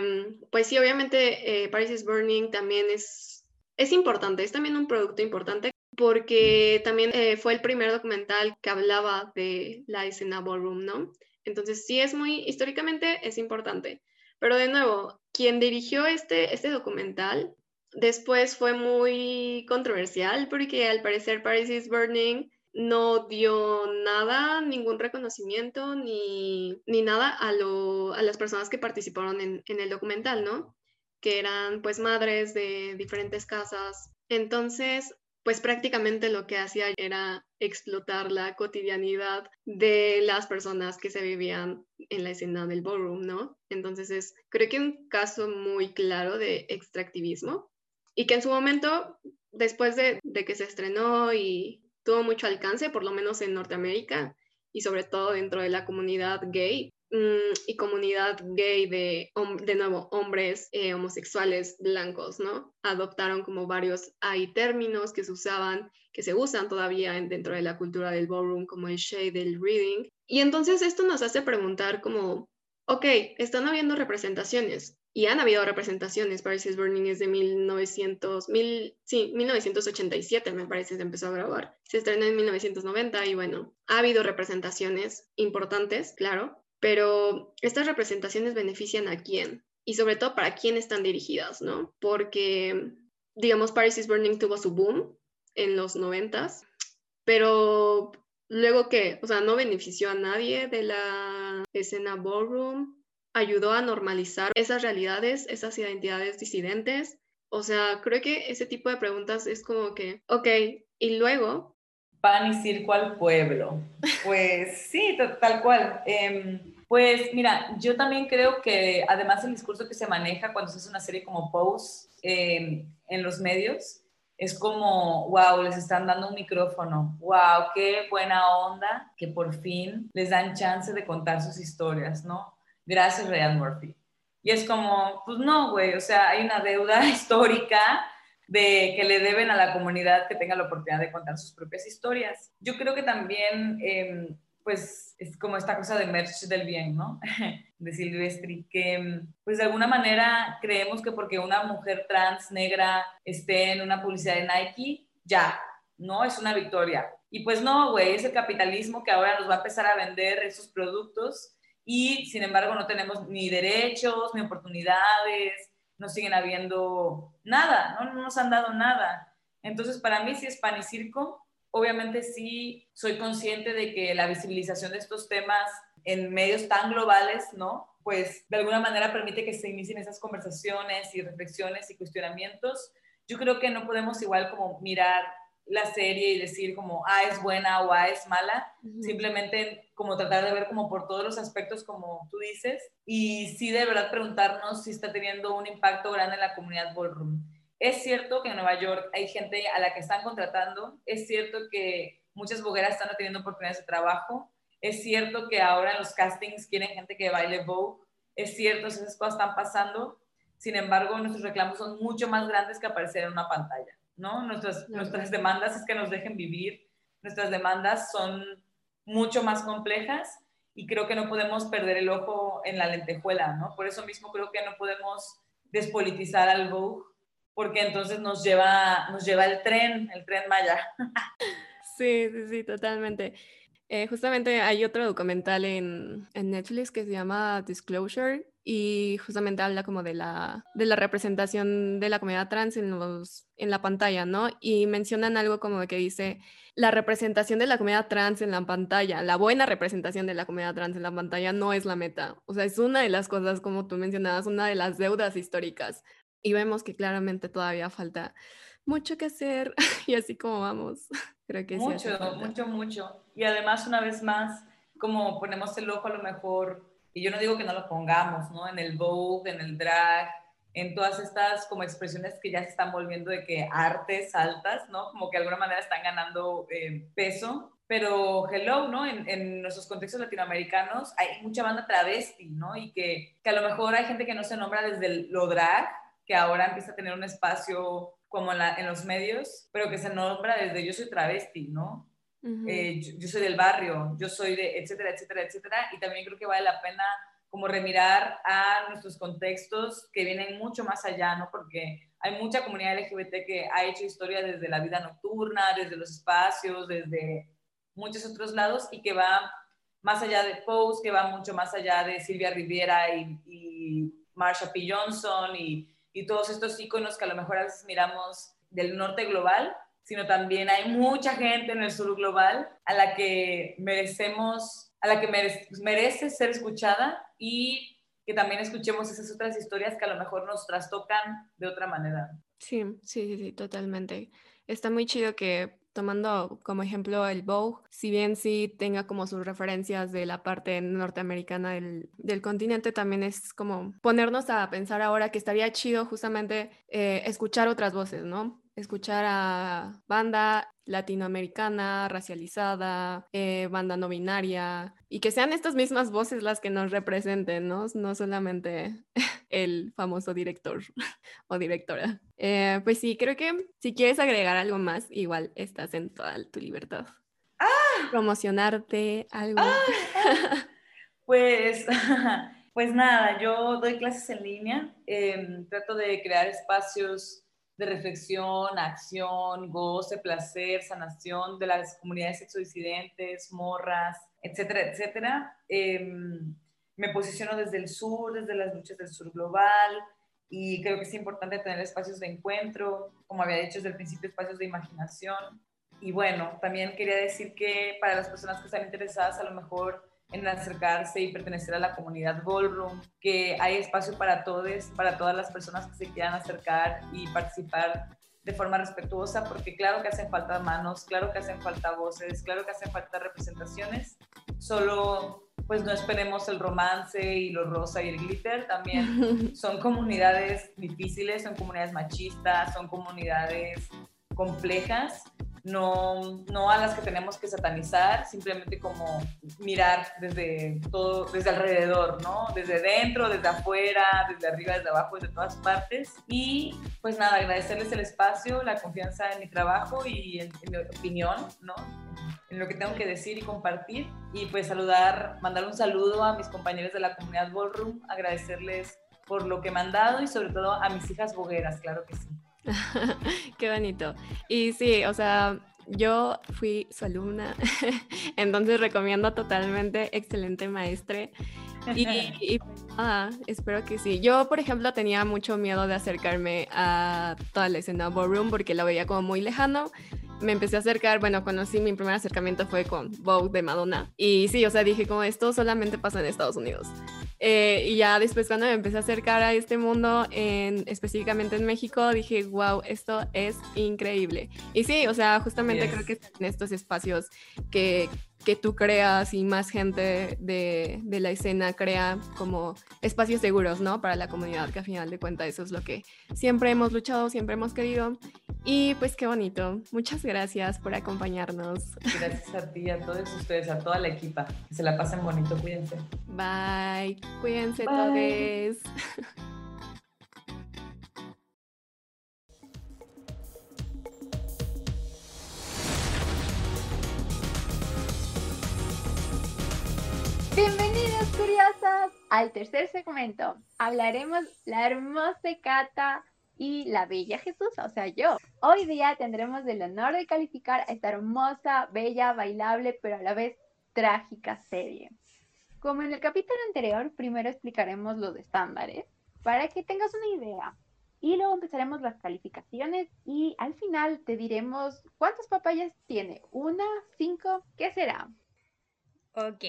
pues sí, obviamente eh, Paris is Burning también es, es importante, es también un producto importante porque también eh, fue el primer documental que hablaba de la escena ballroom, ¿no? Entonces sí es muy, históricamente es importante. Pero de nuevo, quien dirigió este, este documental Después fue muy controversial porque al parecer Paris is Burning no dio nada, ningún reconocimiento ni, nada a, a, las personas que participaron en, en, el documental, ¿no? Que eran pues madres de diferentes casas. Entonces, pues prácticamente lo que hacía era explotar la cotidianidad de las personas que se vivían en la escena del ballroom, ¿no? Entonces es, creo que un caso muy claro de extractivismo y que en su momento, después de, que se estrenó y tuvo mucho alcance, por lo menos en Norteamérica y sobre todo dentro de la comunidad gay, mm, y comunidad gay de, de nuevo, hombres eh, homosexuales blancos, ¿no? Adoptaron como varios, hay términos que se usaban, que se usan todavía dentro de la cultura del ballroom, como el shade, el reading. Y entonces esto nos hace preguntar como, ok, están habiendo representaciones, y han habido representaciones. Paris is Burning es de 1900, mil, sí, 1987, me parece, se empezó a grabar. Se estrenó en 1990 y bueno, ha habido representaciones importantes, claro, pero estas representaciones benefician a quién y sobre todo para quién están dirigidas, ¿no? Porque, digamos, Paris is Burning tuvo su boom en los 90, pero luego que, o sea, no benefició a nadie de la escena ballroom ayudó a normalizar esas realidades, esas identidades disidentes. O sea, creo que ese tipo de preguntas es como que, ok, y luego... Pan y circo al pueblo. Pues sí, tal cual. Em, pues mira, yo también creo que además el discurso que se maneja cuando se hace una serie como Pose em, en los medios, es como, wow, les están dando un micrófono, wow, qué buena onda que por fin les dan chance de contar sus historias, ¿no? Gracias Ryan Murphy. Y es como, pues no, güey, o sea, hay una deuda histórica de que le deben a la comunidad que tenga la oportunidad de contar sus propias historias. Yo creo que también, em, pues, es como esta cosa de merch del bien, ¿no? de Silvestri, que pues de alguna manera creemos que porque una mujer trans negra esté en una publicidad de Nike, ya, ¿no? Es una victoria. Y pues no, güey, es el capitalismo que ahora nos va a empezar a vender esos productos y sin embargo no tenemos ni derechos, ni oportunidades, no siguen habiendo nada, ¿no? no nos han dado nada. Entonces, para mí sí es pan y circo. Obviamente sí soy consciente de que la visibilización de estos temas en medios tan globales, ¿no? Pues de alguna manera permite que se inicien esas conversaciones y reflexiones y cuestionamientos. Yo creo que no podemos igual como mirar la serie y decir como, ah, es buena o ah, es mala, simplemente como tratar de ver como por todos los aspectos como tú dices y sí de verdad preguntarnos si está teniendo un impacto grande en la comunidad ballroom. Es cierto que en Nueva York hay gente a la que están contratando, es cierto que muchas bogueras están teniendo oportunidades de trabajo, es cierto que ahora en los castings quieren gente que baile Vogue, es cierto, esas cosas están pasando, sin embargo nuestros reclamos son mucho más grandes que aparecer en una pantalla. ¿No? Nuestras, nuestras demandas es que nos dejen vivir, nuestras demandas son mucho más complejas y creo que no podemos perder el ojo en la lentejuela, ¿no? Por eso mismo creo que no podemos despolitizar al Vogue porque entonces nos lleva, nos lleva el tren, el tren Maya. Sí, sí, sí, totalmente. Eh, justamente hay otro documental en, en, Netflix que se llama Disclosure y justamente habla como de la, de la representación de la comunidad trans en, los, en la pantalla, ¿no? Y mencionan algo como que dice la representación de la comunidad trans en la pantalla, la buena representación de la comunidad trans en la pantalla no es la meta. O sea, es una de las cosas, como tú mencionabas, una de las deudas históricas. Y vemos que claramente todavía falta mucho que hacer y así como vamos. Creo que mucho, mucho, mucho. Y además, una vez más, como ponemos el ojo a lo mejor y yo no digo que no lo pongamos, ¿no? En el Vogue, en el drag, en todas estas como expresiones que ya se están volviendo de que artes altas, ¿no? Como que de alguna manera están ganando eh, peso. Pero hello, ¿no? En, en, nuestros contextos latinoamericanos hay mucha banda travesti, ¿no? Y que, que a lo mejor hay gente que no se nombra desde el, lo drag, que ahora empieza a tener un espacio como en, la, en los medios, pero que se nombra desde yo soy travesti, ¿no? Eh, yo, soy del barrio, yo soy de, etcétera, etcétera, etcétera. Y también creo que vale la pena como remirar a nuestros contextos que vienen mucho más allá, ¿no? Porque hay mucha comunidad LGBT que ha hecho historia desde la vida nocturna, desde los espacios, desde muchos otros lados y que va más allá de Pose, que va mucho más allá de Silvia Riviera y, y Marsha P. Johnson y, y todos estos íconos que a lo mejor a veces miramos del norte global, sino también hay mucha gente en el sur global a la que merecemos, a la que merece, ser escuchada y que también escuchemos esas otras historias que a lo mejor nos trastocan de otra manera. Sí, sí, sí, totalmente. Está muy chido que tomando como ejemplo el Vogue, si bien sí tenga como sus referencias de la parte norteamericana del, del continente, también es como ponernos a pensar ahora que estaría chido justamente eh, escuchar otras voces, ¿no? escuchar a banda latinoamericana, racializada, eh, banda no binaria, y que sean estas mismas voces las que nos representen, ¿no? No solamente el famoso director o directora. Eh, pues sí, creo que si quieres agregar algo más, igual estás en toda tu libertad. ¡Ah! Promocionarte, algo. ¡Ah! Pues, pues nada, yo doy clases en línea, em, trato de crear espacios de reflexión, acción, goce, placer, sanación de las comunidades sexodisidentes, morras, etcétera, etcétera. Em, me posiciono desde el sur, desde las luchas del sur global y creo que es importante tener espacios de encuentro, como había dicho desde el principio, espacios de imaginación. Y bueno, también quería decir que para las personas que están interesadas a lo mejor en acercarse y pertenecer a la comunidad Ballroom, que hay espacio para todos, para todas las personas que se quieran acercar y participar de forma respetuosa, porque claro que hacen falta manos, claro que hacen falta voces, claro que hacen falta representaciones, solo pues no esperemos el romance y lo rosa y el glitter, también son comunidades difíciles, son comunidades machistas, son comunidades complejas no, no a las que tenemos que satanizar, simplemente como mirar desde todo, desde alrededor, ¿no? Desde dentro, desde afuera, desde arriba, desde abajo, desde todas partes. Y pues nada, agradecerles el espacio, la confianza en mi trabajo y en, mi opinión, ¿no? En lo que tengo que decir y compartir. Y pues saludar, mandar un saludo a mis compañeros de la comunidad Ballroom, agradecerles por lo que me han dado y sobre todo a mis hijas bogueras, claro que sí. Qué bonito. Y sí, o sea, yo fui su alumna, entonces recomiendo totalmente, excelente maestre. Y, ah, espero que sí. Yo, por ejemplo, tenía mucho miedo de acercarme a toda la escena ballroom porque la veía como muy lejano. Me empecé a acercar, bueno, conocí mi primer acercamiento fue con Vogue de Madonna. Y sí, o sea, dije como esto solamente pasa en Estados Unidos. Eh, y ya después cuando me empecé a acercar a este mundo, en, específicamente en México, dije, wow, esto es increíble. Y sí, o sea, justamente creo que en estos espacios que, que tú creas y más gente de, de, la escena crea como espacios seguros, ¿no? Para la comunidad, que al final de cuentas eso es lo que siempre hemos luchado, siempre hemos querido. Y pues qué bonito. Muchas gracias por acompañarnos. Gracias a ti, a todos ustedes, a toda la equipa. Que se la pasen bonito, cuídense. Bye. Cuídense todos. Bienvenidos curiosas al tercer segmento. Hablaremos la hermosa Cata y la bella Jesús, o sea, yo. Hoy día tendremos el honor de calificar a esta hermosa, bella, bailable, pero a la vez trágica serie. Como en el capítulo anterior, primero explicaremos los estándares para que tengas una idea. Y luego empezaremos las calificaciones y al final te diremos cuántas papayas tiene. ¿Una? ¿Cinco? ¿Qué será? Ok,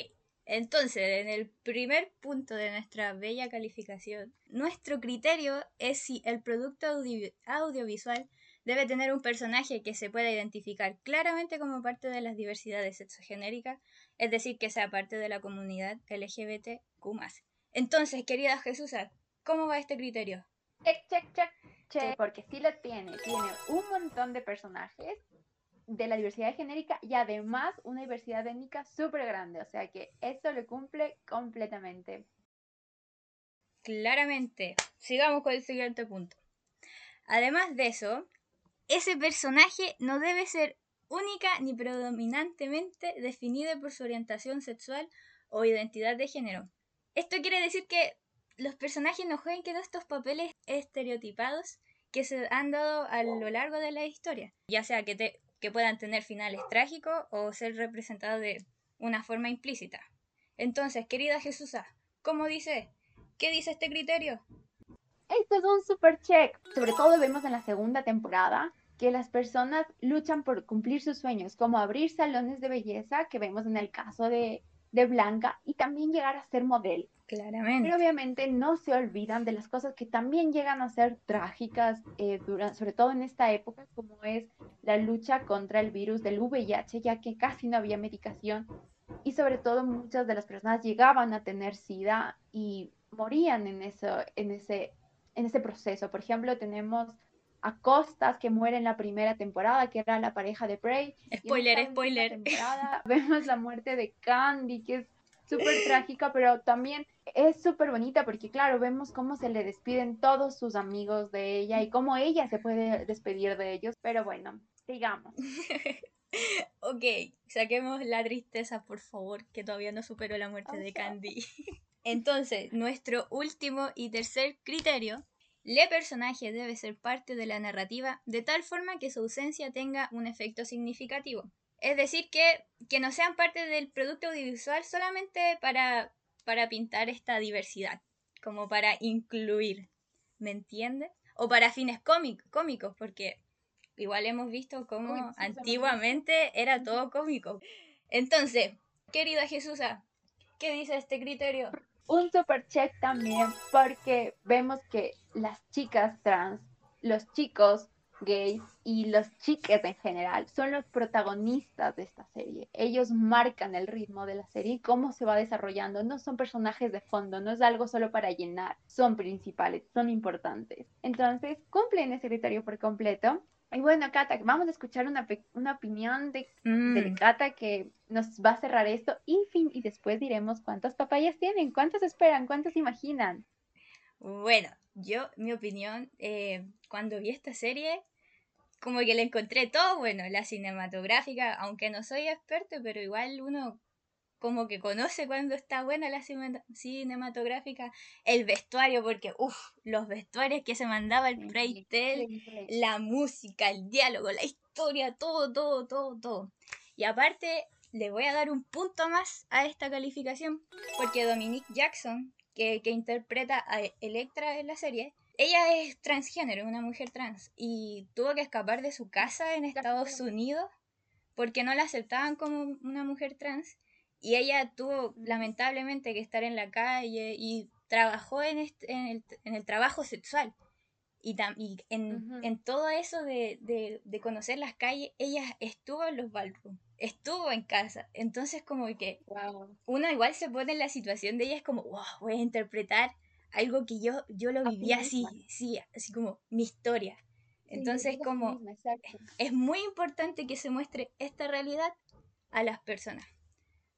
entonces en el primer punto de nuestra bella calificación, nuestro criterio es si el producto audiovisual debe tener un personaje que se pueda identificar claramente como parte de las diversidades sexogenéricas, es decir, que sea parte de la comunidad LGBTQ. Entonces, querida Jesús, ¿cómo va este criterio? Check, check, check, check, porque sí lo tiene. Tiene un montón de personajes de la diversidad genérica y además una diversidad étnica súper grande. O sea que eso lo cumple completamente. Claramente. Sigamos con el siguiente punto. Además de eso, ese personaje no debe ser única ni predominantemente definido por su orientación sexual o identidad de género. Esto quiere decir que los personajes no jueguen con estos papeles estereotipados que se han dado a lo largo de la historia, ya sea que, puedan tener finales trágicos o ser representados de una forma implícita. Entonces, querida Jesús, ¿cómo dice? ¿Qué dice este criterio? Esto es un super check. Sobre todo vemos en la segunda temporada que las personas luchan por cumplir sus sueños, como abrir salones de belleza, que vemos en el caso de, de Blanca, y también llegar a ser modelo. Claramente. Pero obviamente no se olvidan de las cosas que también llegan a ser trágicas, eh, sobre todo en esta época, como es la lucha contra el virus del VIH, ya que casi no había medicación y sobre todo muchas de las personas llegaban a tener SIDA y morían en, eso, en, ese, en ese proceso. Por ejemplo, tenemos a Costas que muere en la primera temporada, que era la pareja de Prey. Spoiler, spoiler. vemos la muerte de Candy, que es súper trágica, pero también es súper bonita porque, claro, vemos cómo se le despiden todos sus amigos de ella y cómo ella se puede despedir de ellos. Pero bueno, sigamos. ok, saquemos la tristeza, por favor, que todavía no superó la muerte de Candy. Entonces, nuestro último y tercer criterio, el personaje debe ser parte de la narrativa de tal forma que su ausencia tenga un efecto significativo. Es decir, que, que no sean parte del producto audiovisual solamente para, para pintar esta diversidad, como para incluir, ¿me entiendes? O para fines cómicos, porque igual hemos visto cómo antiguamente era todo cómico. Entonces, querida Jesús, ¿qué dice este criterio? Un super check también, porque vemos que las chicas trans, los chicos gays y los chiques en general son los protagonistas de esta serie. Ellos marcan el ritmo de la serie y cómo se va desarrollando. No son personajes de fondo, no es algo solo para llenar. Son principales, son importantes. Entonces, cumplen ese criterio por completo. Y bueno, Cata, vamos a escuchar una, una opinión de, de, mm. Cata que nos va a cerrar esto y, fin, y después diremos cuántas papayas tienen, cuántas esperan, cuántas imaginan. Bueno, yo, mi opinión, eh, cuando vi esta serie, como que le encontré todo bueno, la cinematográfica, aunque no soy experto, pero igual uno como que conoce cuando está buena la cinematográfica, el vestuario, porque uff, los vestuarios que se mandaba el Tell, la música, el diálogo, la historia, todo, todo, todo, todo. Y aparte, le voy a dar un punto más a esta calificación, porque Dominique Jackson, que, que interpreta a Electra en la serie, ella es transgénero, una mujer trans, y tuvo que escapar de su casa en Estados Unidos porque no la aceptaban como una mujer trans y ella tuvo lamentablemente que estar en la calle y trabajó en, en, el, trabajo sexual. Y, en, todo eso de, conocer las calles, ella estuvo en los ballrooms, estuvo en casa. Entonces como que uno igual se pone en la situación de ella, es como, wow, voy a interpretar algo que yo, yo lo viví así, sí, así como mi historia. Entonces como es muy importante que se muestre esta realidad a las personas.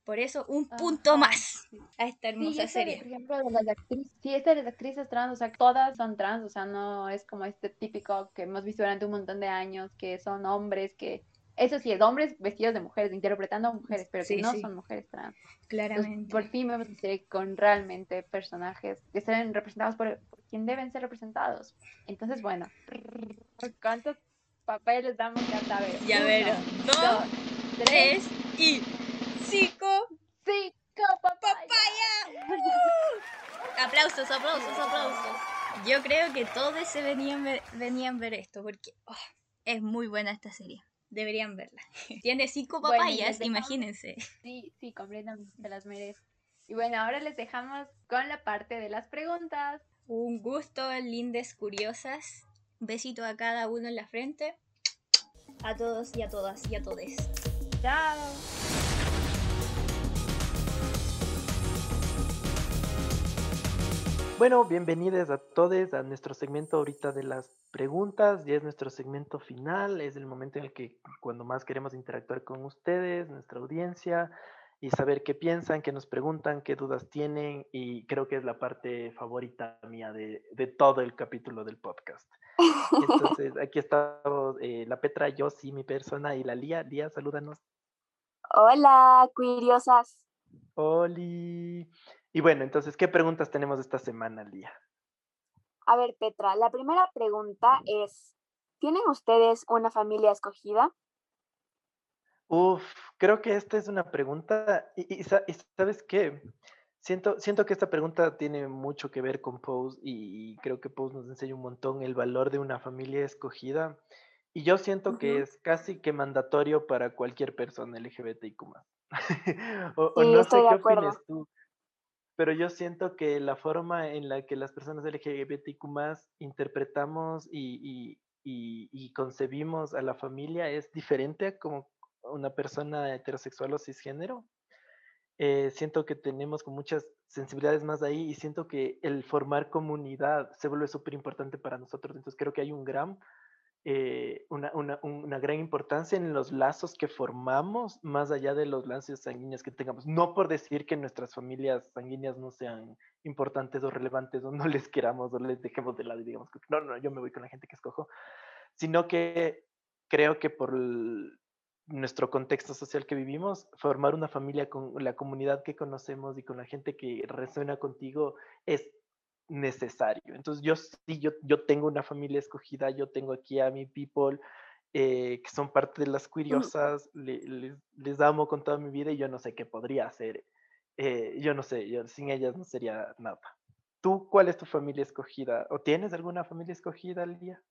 Por eso, un punto más a esta hermosa serie. por ejemplo, de las actrices, sí, esta de las actrices trans, o sea, todas son trans, o sea, no es como este típico que hemos visto durante un montón de años, que son hombres que Eso sí, es hombres vestidos de mujeres, interpretando a mujeres, pero Sí, que no sí. son mujeres trans. Entonces, Claramente. por fin vemos una serie con realmente personajes que estén representados por, por quien deben ser representados. Entonces, bueno, ¿cuántos papeles damos ya saber? Ya Uno, ver, dos, dos, tres, tres y cinco. cinco papayas. Aplausos, aplausos, aplausos. Yo creo que todos se venían, ver- venían ver esto porque oh, es muy buena esta serie. Deberían verla. Tiene cinco papayas, imagínense. Sí, sí, completamente se las merece. Y bueno, ahora les dejamos con la parte de las preguntas. Un gusto, lindes curiosas. Besito a cada uno en la frente. A todos y a todas y a todes. Chao. Bueno, bienvenidos a todos a nuestro segmento ahorita de las preguntas. Ya es nuestro segmento final. Es el momento en el que cuando más queremos interactuar con ustedes, nuestra audiencia, y saber qué piensan, qué nos preguntan, qué dudas tienen. Y creo que es la parte favorita mía de, de todo el capítulo del podcast. Entonces, aquí estamos eh, la Petra, yo sí, mi persona, y la Lía. Lía, salúdanos. Hola, curiosas. Oli. Y bueno, entonces, ¿qué preguntas tenemos esta semana, Lía? A ver, Petra, la primera pregunta es, ¿tienen ustedes una familia escogida? Uf, creo que esta es una pregunta, y, y sa- y sabes qué, siento, siento que esta pregunta tiene mucho que ver con Pose y, creo que Pose nos enseña un montón el valor de una familia escogida y yo siento que es casi que mandatorio para cualquier persona LGBTIQ+. o, o Sí, no estoy sé de qué acuerdo. opines tú, pero yo siento que la forma en la que las personas LGBTIQ+, interpretamos y, concebimos a la familia es diferente como una persona heterosexual o cisgénero. Eh, siento que tenemos con muchas sensibilidades más ahí y siento que el formar comunidad se vuelve súper importante para nosotros. Entonces creo que hay un gran, eh, una, una- una gran importancia en los lazos que formamos más allá de los lazos sanguíneos que tengamos. No por decir que nuestras familias sanguíneas no sean importantes o relevantes o no les queramos o les dejemos de lado y digamos, no, no, yo me voy con la gente que escojo, sino que creo que por nuestro contexto social que vivimos, formar una familia con la comunidad que conocemos y con la gente que resuena contigo es necesario. Entonces yo sí, yo, yo tengo una familia escogida, yo tengo aquí a mi people, eh, que son parte de las curiosas, le- les, les amo con toda mi vida y yo no sé qué podría hacer. eh, yo no sé, yo sin ellas no sería nada. ¿Tú cuál es tu familia escogida? ¿O tienes alguna familia escogida, Lía?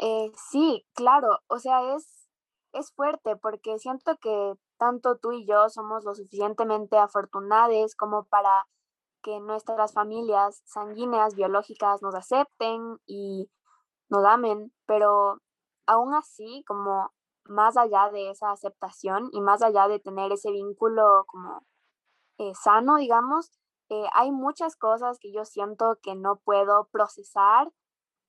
Eh, sí, claro, o sea, es, es fuerte porque siento que tanto tú y yo somos lo suficientemente afortunados como para que nuestras familias sanguíneas, biológicas nos acepten y nos amen, pero aún así, como más allá de esa aceptación y más allá de tener ese vínculo como eh, sano, digamos, eh, hay muchas cosas que yo siento que no puedo procesar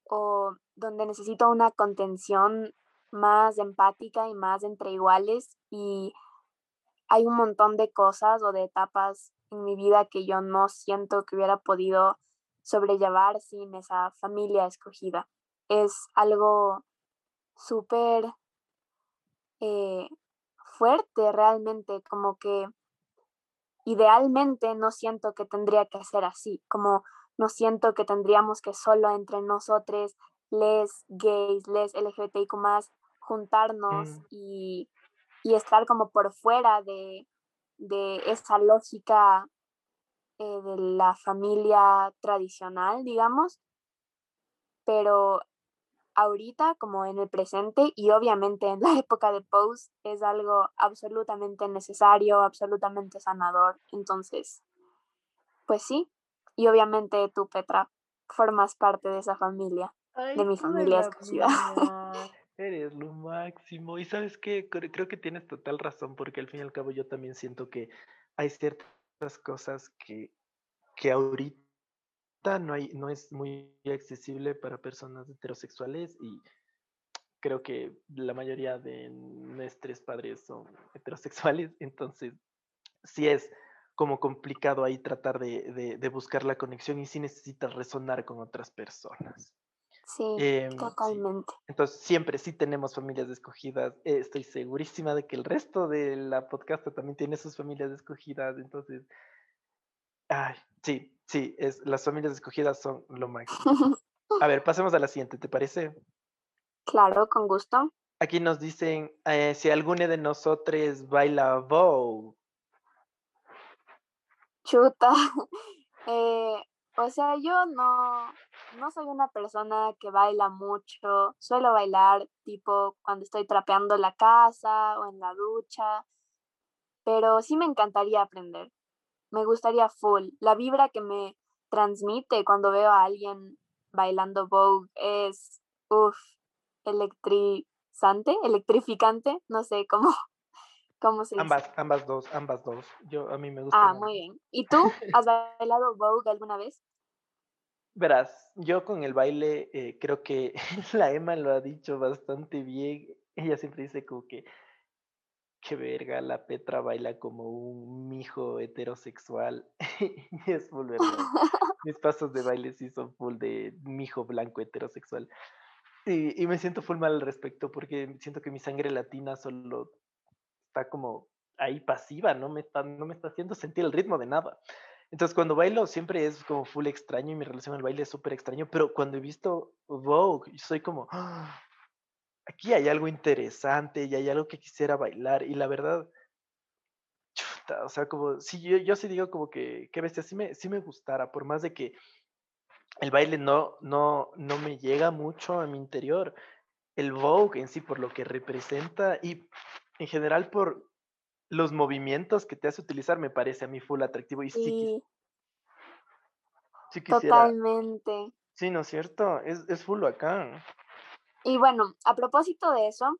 o donde necesito una contención más empática y más entre iguales y hay un montón de cosas o de etapas en mi vida que yo no siento que hubiera podido sobrellevar sin esa familia escogida. Es algo súper eh, fuerte realmente, como que idealmente no siento que tendría que ser así, como no siento que tendríamos que solo entre nosotros, les gays, les LGBTIQ más, juntarnos Mm. y, y estar como por fuera de, de esa lógica eh, de la familia tradicional, digamos, pero ahorita como en el presente y obviamente en la época de Pose es algo absolutamente necesario, absolutamente sanador. Entonces, pues sí, y obviamente tú, Petra, formas parte de esa familia, de mi familia escogida. Eres lo máximo. Y sabes qué, Cre- creo que tienes total razón, porque al fin y al cabo yo también siento que hay ciertas cosas que, que ahorita no hay, no es muy accesible para personas heterosexuales y creo que la mayoría de nuestros padres son heterosexuales, entonces sí es como complicado ahí tratar de- de buscar la conexión y sí necesitas resonar con otras personas. Sí, sí. totalmente. Entonces, siempre sí tenemos familias escogidas. Eh, estoy segurísima de que el resto de la podcast también tiene sus familias escogidas. Entonces, ay, sí, sí, es, las familias escogidas son lo máximo. A ver, pasemos a la siguiente, ¿te parece? Claro, con gusto. Aquí nos dicen eh, si alguno de nosotros baila Vogue. Chuta. Eh, o sea, yo no, no soy una persona que baila mucho. Suelo bailar tipo cuando estoy trapeando la casa o en la ducha. Pero sí me encantaría aprender. Me gustaría full. La vibra que me transmite cuando veo a alguien bailando Vogue es, uff, electrizante, electrificante, no sé cómo, cómo se dice. Ambas, ambas dos, ambas dos. Yo, a mí me gusta. Ah, muy bien. ¿Y tú has bailado Vogue alguna vez? Verás, yo con el baile eh, creo que la Emma lo ha dicho bastante bien. Ella siempre dice como que, qué verga, la Petra baila como un mijo heterosexual. y es full verdad. Mis pasos de baile sí son full de mijo blanco heterosexual. Y, y me siento full mal al respecto porque siento que mi sangre latina solo está como ahí pasiva, no me está, no me está haciendo sentir el ritmo de nada. Entonces, cuando bailo siempre es como full extraño y mi relación al baile es súper extraño, pero cuando he visto Vogue, soy como, "Ah, aquí hay algo interesante y hay algo que quisiera bailar. Y la verdad, chuta, o sea, como, sí, yo, yo sí digo como que, qué bestia, sí me, sí me gustara, por más de que el baile no, no, no me llega mucho a mi interior. El Vogue en sí, por lo que representa y en general por los movimientos que te hace utilizar, me parece a mí full atractivo. Y sí, Sí, sí quisiera. totalmente. Sí, ¿no es cierto? Es, es full acá. Y bueno, a propósito de eso,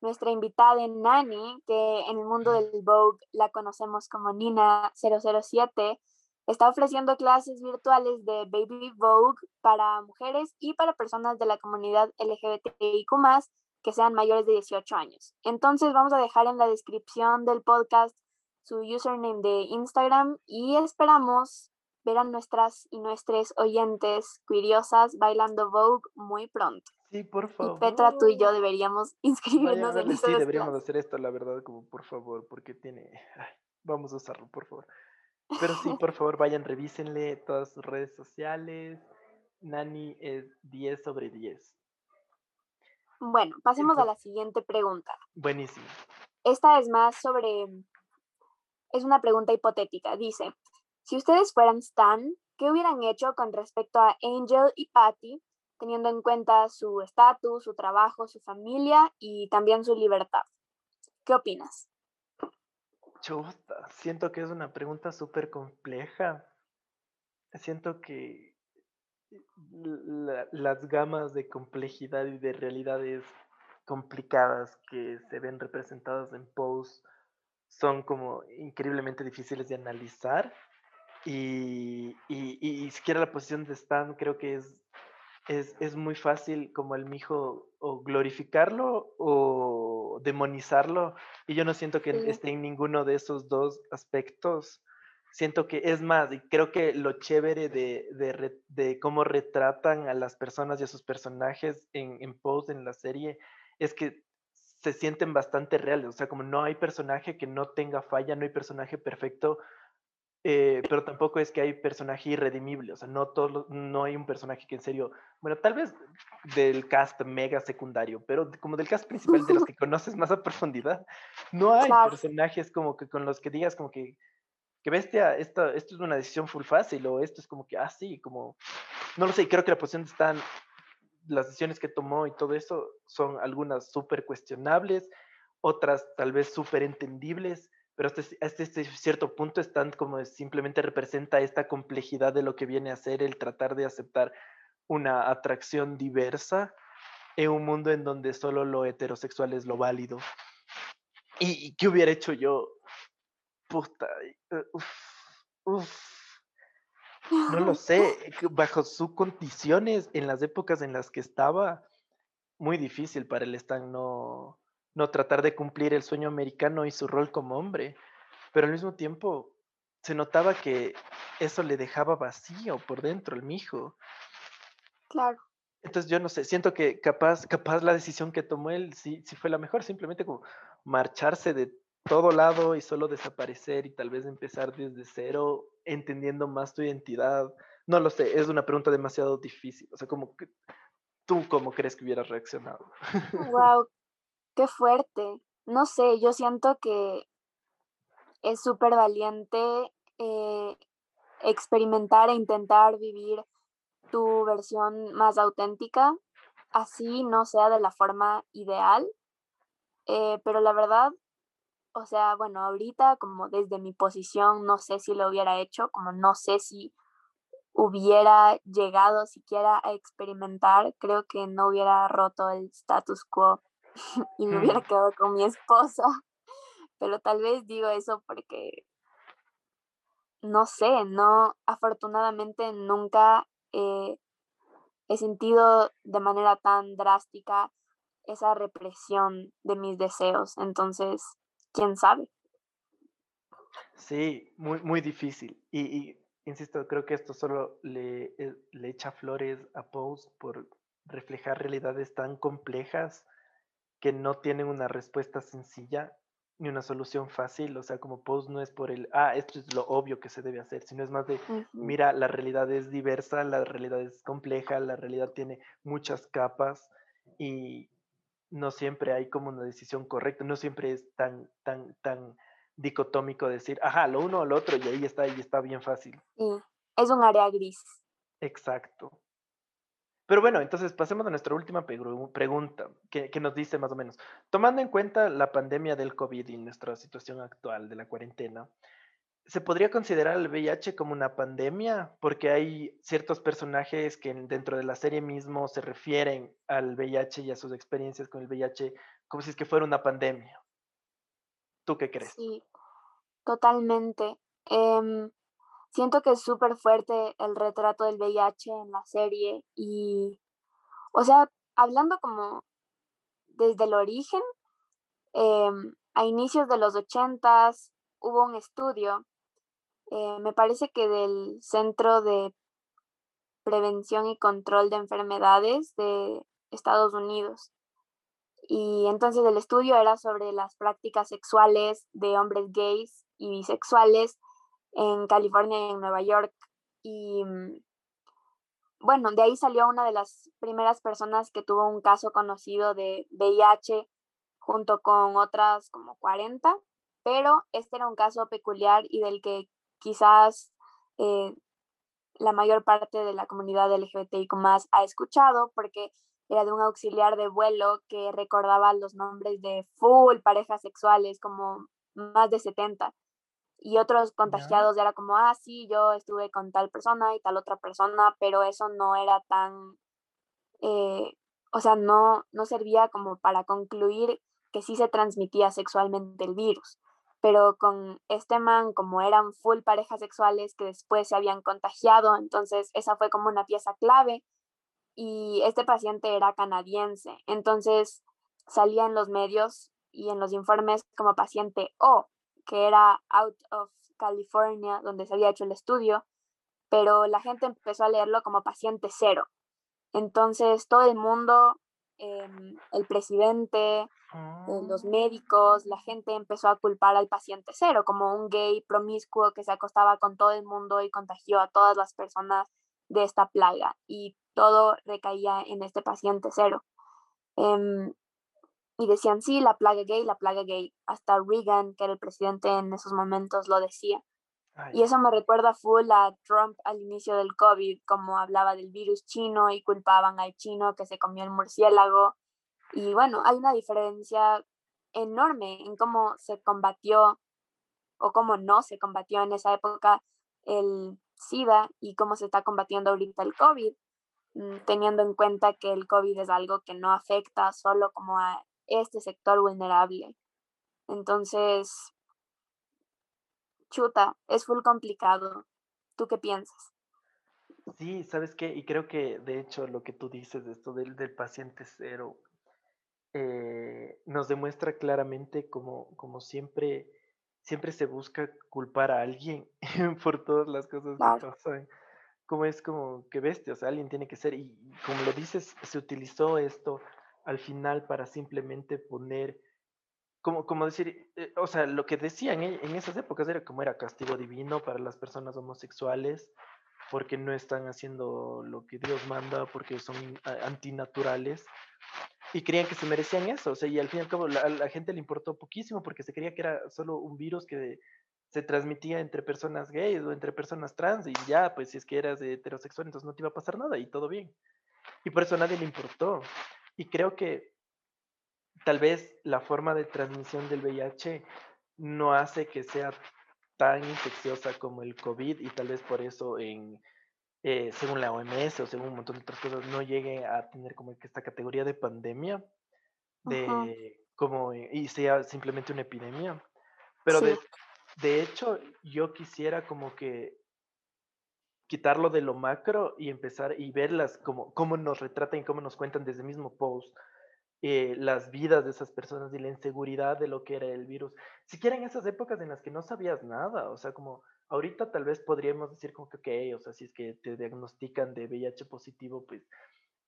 nuestra invitada Nani, que en el mundo del Vogue la conocemos como Nina 007, está ofreciendo clases virtuales de Baby Vogue para mujeres y para personas de la comunidad LGBTIQ que sean mayores de 18 años. Entonces vamos a dejar en la descripción del podcast su username de Instagram y esperamos ver a nuestras y nuestros oyentes curiosas bailando Vogue muy pronto. Sí, por Y favor. Petra, tú y yo deberíamos inscribirnos en sí, deberíamos hacer esto, la verdad, como por favor, porque tiene... ay, vamos a usarlo, por favor. Pero sí, por favor, vayan, revísenle todas sus redes sociales. Nani es 10 sobre 10. Bueno, pasemos a la siguiente pregunta. Buenísimo. Esta es más sobre, es una pregunta hipotética. Dice, si ustedes fueran Stan, ¿qué hubieran hecho con respecto a Angel y Patty, teniendo en cuenta su estatus, su trabajo, su familia y también su libertad? ¿Qué opinas? Chuta, siento que es una pregunta súper compleja. Siento que la- las gamas de complejidad y de realidades complicadas que se ven representadas en Pose son como increíblemente difíciles de analizar. Y, y, y siquiera la posición de Stan creo que es, es, es muy fácil como el mijo o glorificarlo o demonizarlo. Y yo no siento que Sí. esté en ninguno de esos dos aspectos. Siento que es más, y creo que lo chévere de, de, de cómo retratan a las personas y a sus personajes en, en Pose, en la serie, es que se sienten bastante reales. O sea, como no hay personaje que no tenga falla, no hay personaje perfecto, eh, pero tampoco es que hay personaje irredimible. O sea, no, todos no hay un personaje que en serio, bueno, tal vez del cast mega secundario, pero como del cast principal de los que conoces más a profundidad, no hay personajes como que con los que digas como que, que bestia, esto, esto es una decisión full fácil o esto es como que, ah, sí, como, no lo sé, creo que la posición de Stan, las decisiones que tomó y todo eso son algunas súper cuestionables, otras tal vez súper entendibles, pero hasta, este cierto punto están como simplemente representa esta complejidad de lo que viene a ser el tratar de aceptar una atracción diversa en un mundo en donde solo lo heterosexual es lo válido. ¿Y, y qué hubiera hecho yo? Puta, eh, uf, uf. No lo sé, que bajo sus condiciones, en las épocas en las que estaba, muy difícil para el Stan no, no tratar de cumplir el sueño americano y su rol como hombre, pero al mismo tiempo se notaba que eso le dejaba vacío por dentro al mijo. Claro. Entonces yo no sé, siento que capaz, capaz la decisión que tomó él sí, sí fue la mejor, simplemente como marcharse de todo lado y solo desaparecer y tal vez empezar desde cero, entendiendo más tu identidad. No lo sé, es una pregunta demasiado difícil. O sea, como que tú cómo crees que hubieras reaccionado. Wow, qué fuerte. No sé, yo siento que es súper valiente eh, experimentar e intentar vivir tu versión más auténtica, así no sea de la forma ideal, eh, pero la verdad, o sea, bueno, ahorita como desde mi posición no sé si lo hubiera hecho, como no sé si hubiera llegado siquiera a experimentar, creo que no hubiera roto el status quo y me hubiera quedado con mi esposa. Pero tal vez digo eso porque, no sé, no, afortunadamente nunca eh, he sentido de manera tan drástica esa represión de mis deseos. Entonces, ¿quién sabe? Sí, muy, muy difícil. Y, insisto, creo que esto solo le, eh, le echa flores a Pose por reflejar realidades tan complejas que no tienen una respuesta sencilla ni una solución fácil, o sea, como post no es por el, ah, esto es lo obvio que se debe hacer, sino es más de, mira, la realidad es diversa, la realidad es compleja, la realidad tiene muchas capas y no siempre hay como una decisión correcta, no siempre es tan, tan, tan dicotómico decir, ajá, lo uno o lo otro y ahí está, y está bien fácil. Sí, es un área gris. Exacto. Pero bueno, entonces pasemos a nuestra última pregunta, que, nos dice más o menos, tomando en cuenta la pandemia del COVID y nuestra situación actual de la cuarentena, ¿se podría considerar el VIH como una pandemia? Porque hay ciertos personajes que dentro de la serie mismo se refieren al VIH y a sus experiencias con el VIH como si es que fuera una pandemia. ¿Tú qué crees? Sí, totalmente. Em, siento que es súper fuerte el retrato del VIH en la serie y, o sea, hablando como desde el origen, em, a inicios de los ochentas hubo un estudio, eh, me parece que del Centro de Prevención y Control de Enfermedades de Estados Unidos. Y entonces el estudio era sobre las prácticas sexuales de hombres gays y bisexuales en California y en Nueva York. Y mm, bueno, de ahí salió una de las primeras personas que tuvo un caso conocido de VIH junto con otras como 40, pero este era un caso peculiar y del que quizás eh, la mayor parte de la comunidad LGBTIQ más ha escuchado porque era de un auxiliar de vuelo que recordaba los nombres de full parejas sexuales, como más de 70 y otros contagiados era como, ah, sí, yo estuve con tal persona y tal otra persona, pero eso no era tan, eh, o sea, no, no servía como para concluir que sí se transmitía sexualmente el virus. Pero con este man, como eran full parejas sexuales que después se habían contagiado, entonces esa fue como una pieza clave. Y este paciente era canadiense, entonces salía en los medios y en los informes como paciente O, que era Out of California, donde se había hecho el estudio, pero la gente empezó a leerlo como paciente cero. Entonces todo el mundo, em, el presidente, eh, los ah. médicos, la gente empezó a culpar al paciente cero como un gay promiscuo que se acostaba con todo el mundo y contagió a todas las personas de esta plaga y todo recaía en este paciente cero. Em, y decían, sí, la plaga gay, la plaga gay. Hasta Reagan, que era el presidente en esos momentos, lo decía. Y eso me recuerda full a Trump al inicio del COVID, como hablaba del virus chino y culpaban al chino que se comió el murciélago. Y bueno, hay una diferencia enorme en cómo se combatió o cómo no se combatió en esa época el SIDA y cómo se está combatiendo ahorita el COVID, mm, teniendo en cuenta que el COVID es algo que no afecta solo como a este sector vulnerable. Entonces, chuta, es full complicado. ¿Tú qué piensas? Sí, ¿sabes qué? Y creo que de hecho lo que tú dices de esto del, del paciente cero eh, nos demuestra claramente como, como siempre, siempre se busca culpar a alguien por todas las cosas que pasan. como es como que bestia, o sea, alguien tiene que ser, y como lo dices, se utilizó esto al final para simplemente poner, como, como decir, eh, o sea, lo que decían en, en esas épocas era como era castigo divino para las personas homosexuales, porque no están haciendo lo que Dios manda, porque son antinaturales, y creían que se merecían eso, o sea, y al fin y al cabo a la gente le importó poquísimo porque se creía que era solo un virus que se transmitía entre personas gays o entre personas trans y ya, pues si es que eras heterosexual, entonces no te iba a pasar nada y todo bien. Y por eso a nadie le importó. Y creo que tal vez la forma de transmisión del VIH no hace que sea tan infecciosa como el COVID y tal vez por eso en, eh, según la OMS o según un montón de otras cosas no llegue a tener como esta categoría de pandemia de como eh, y sea simplemente una epidemia. Pero sí, de, de hecho yo quisiera como que quitarlo de lo macro y empezar y verlas como cómo nos retratan y cómo nos cuentan desde el mismo post eh, las vidas de esas personas y la inseguridad de lo que era el virus. Siquiera en esas épocas en las que no sabías nada, o sea, como ahorita tal vez podríamos decir como que, ok, o sea, si es que te diagnostican de VIH positivo, pues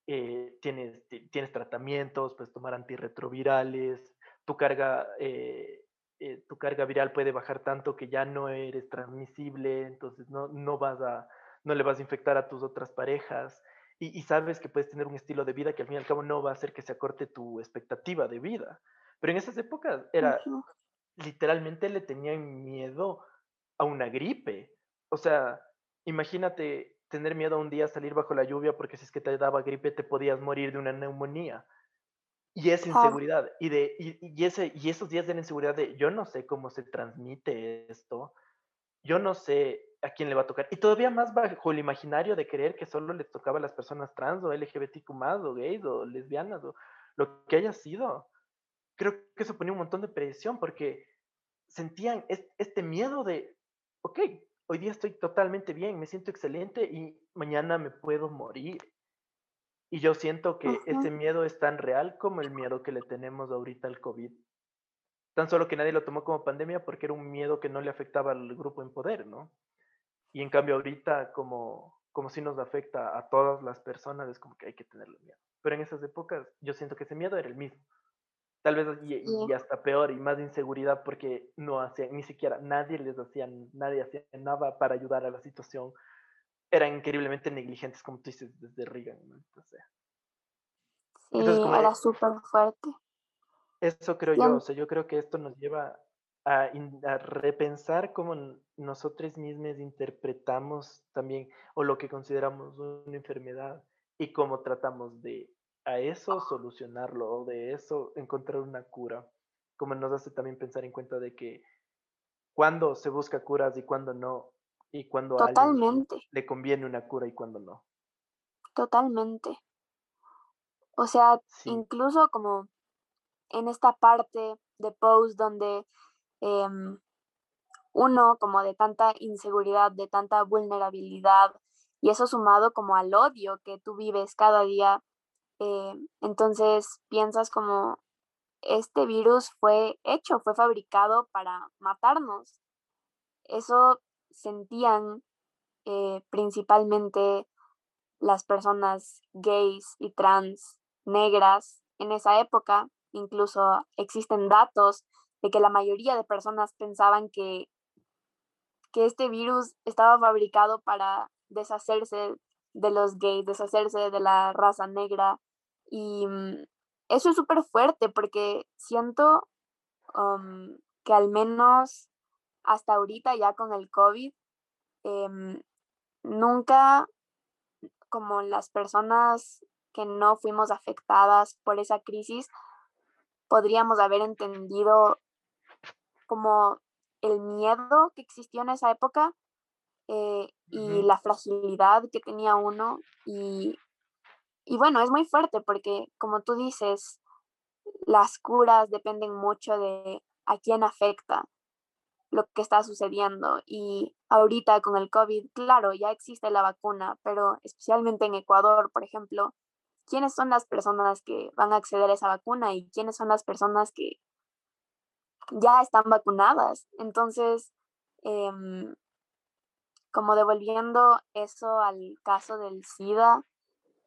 eh, tienes, ti- tienes tratamientos, puedes tomar antirretrovirales, tu carga, eh, eh, tu carga viral puede bajar tanto que ya no eres transmisible, entonces no, no vas a, no le vas a infectar a tus otras parejas y, y sabes que puedes tener un estilo de vida que al fin y al cabo no va a hacer que se acorte tu expectativa de vida. Pero en esas épocas era, literalmente le tenían miedo a una gripe. O sea, imagínate tener miedo a un día salir bajo la lluvia porque si es que te daba gripe te podías morir de una neumonía. Y esa inseguridad, y, de, y, y ese, y esos días de la inseguridad de yo no sé cómo se transmite esto, yo no sé a quién le va a tocar. Y todavía más bajo el imaginario de creer que solo les tocaba a las personas trans o LGBTQ más o gays o lesbianas o lo que haya sido. Creo que eso ponía un montón de presión porque sentían es- este miedo de, ok, hoy día estoy totalmente bien, me siento excelente y mañana me puedo morir. Y yo siento que ese miedo es tan real como el miedo que le tenemos ahorita al COVID. Tan solo que nadie lo tomó como pandemia porque era un miedo que no le afectaba al grupo en poder, ¿no? Y en cambio ahorita como, como si nos afecta a todas las personas, es como que hay que tenerle miedo. Pero en esas épocas yo siento que ese miedo era el mismo. Tal vez y, hasta peor y más inseguridad porque no hacían, ni siquiera nadie les hacía, nadie hacía nada para ayudar a la situación. Eran increíblemente negligentes, como tú dices, desde Reagan, ¿no? Entonces, sí, entonces como era súper fuerte. eso creo yo, o sea, yo creo que esto nos lleva a, repensar cómo nosotros mismos interpretamos también o lo que consideramos una enfermedad y cómo tratamos de a eso solucionarlo o de eso encontrar una cura, como nos hace también pensar en cuenta de que cuándo se busca curas y cuándo no, y cuándo a alguien Totalmente, le conviene una cura y cuándo no. totalmente. O sea, Sí, incluso como en esta parte de post donde em, uno como de tanta inseguridad, de tanta vulnerabilidad, y eso sumado como al odio que tú vives cada día, eh, entonces piensas como este virus fue hecho, fue fabricado para matarnos. Eso sentían eh, principalmente las personas gays y trans negras en esa época. Incluso existen datos de que la mayoría de personas pensaban que, que este virus estaba fabricado para deshacerse de los gays, deshacerse de la raza negra. Y mm, eso es súper fuerte porque siento um, que al menos hasta ahorita ya con el COVID, em, nunca como las personas que no fuimos afectadas por esa crisis, podríamos haber entendido como el miedo que existió en esa época eh, y la fragilidad que tenía uno. Y, y bueno, es muy fuerte porque, como tú dices, las curas dependen mucho de a quién afecta lo que está sucediendo. Y ahorita con el COVID, claro, ya existe la vacuna, pero especialmente en Ecuador, por ejemplo, ¿quiénes son las personas que van a acceder a esa vacuna y quiénes son las personas que ya están vacunadas? Entonces, em, como devolviendo eso al caso del SIDA,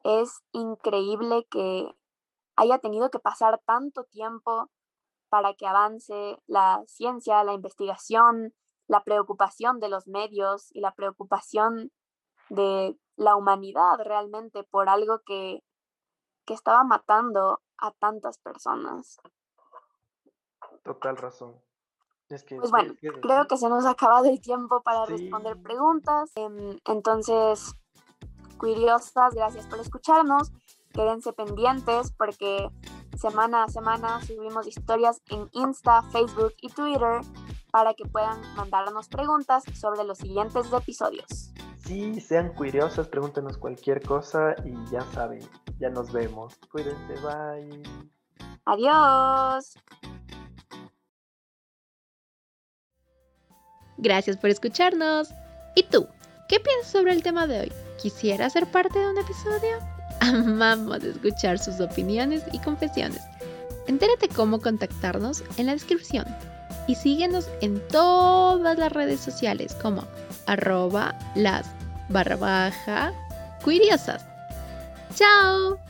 es increíble que haya tenido que pasar tanto tiempo para que avance la ciencia, la investigación, la preocupación de los medios y la preocupación de la humanidad realmente por algo que, que estaba matando a tantas personas. Total razón. Es que, Pues bueno, creo que se nos ha acabado el tiempo para responder preguntas. Em, Entonces, curiosas, gracias por escucharnos. Quédense pendientes porque semana a semana subimos historias en Insta, Facebook y Twitter para que puedan mandarnos preguntas sobre los siguientes episodios. Sí, sean curiosas, pregúntenos cualquier cosa y ya saben, ya nos vemos. Cuídense, bye. Adiós. Gracias por escucharnos. ¿Y tú? ¿Qué piensas sobre el tema de hoy? ¿Quisieras ser parte de un episodio? Amamos escuchar sus opiniones y confesiones. Entérate cómo contactarnos en la descripción. Y síguenos en todas las redes sociales como arroba las barra baja curiosas. ¡Chao!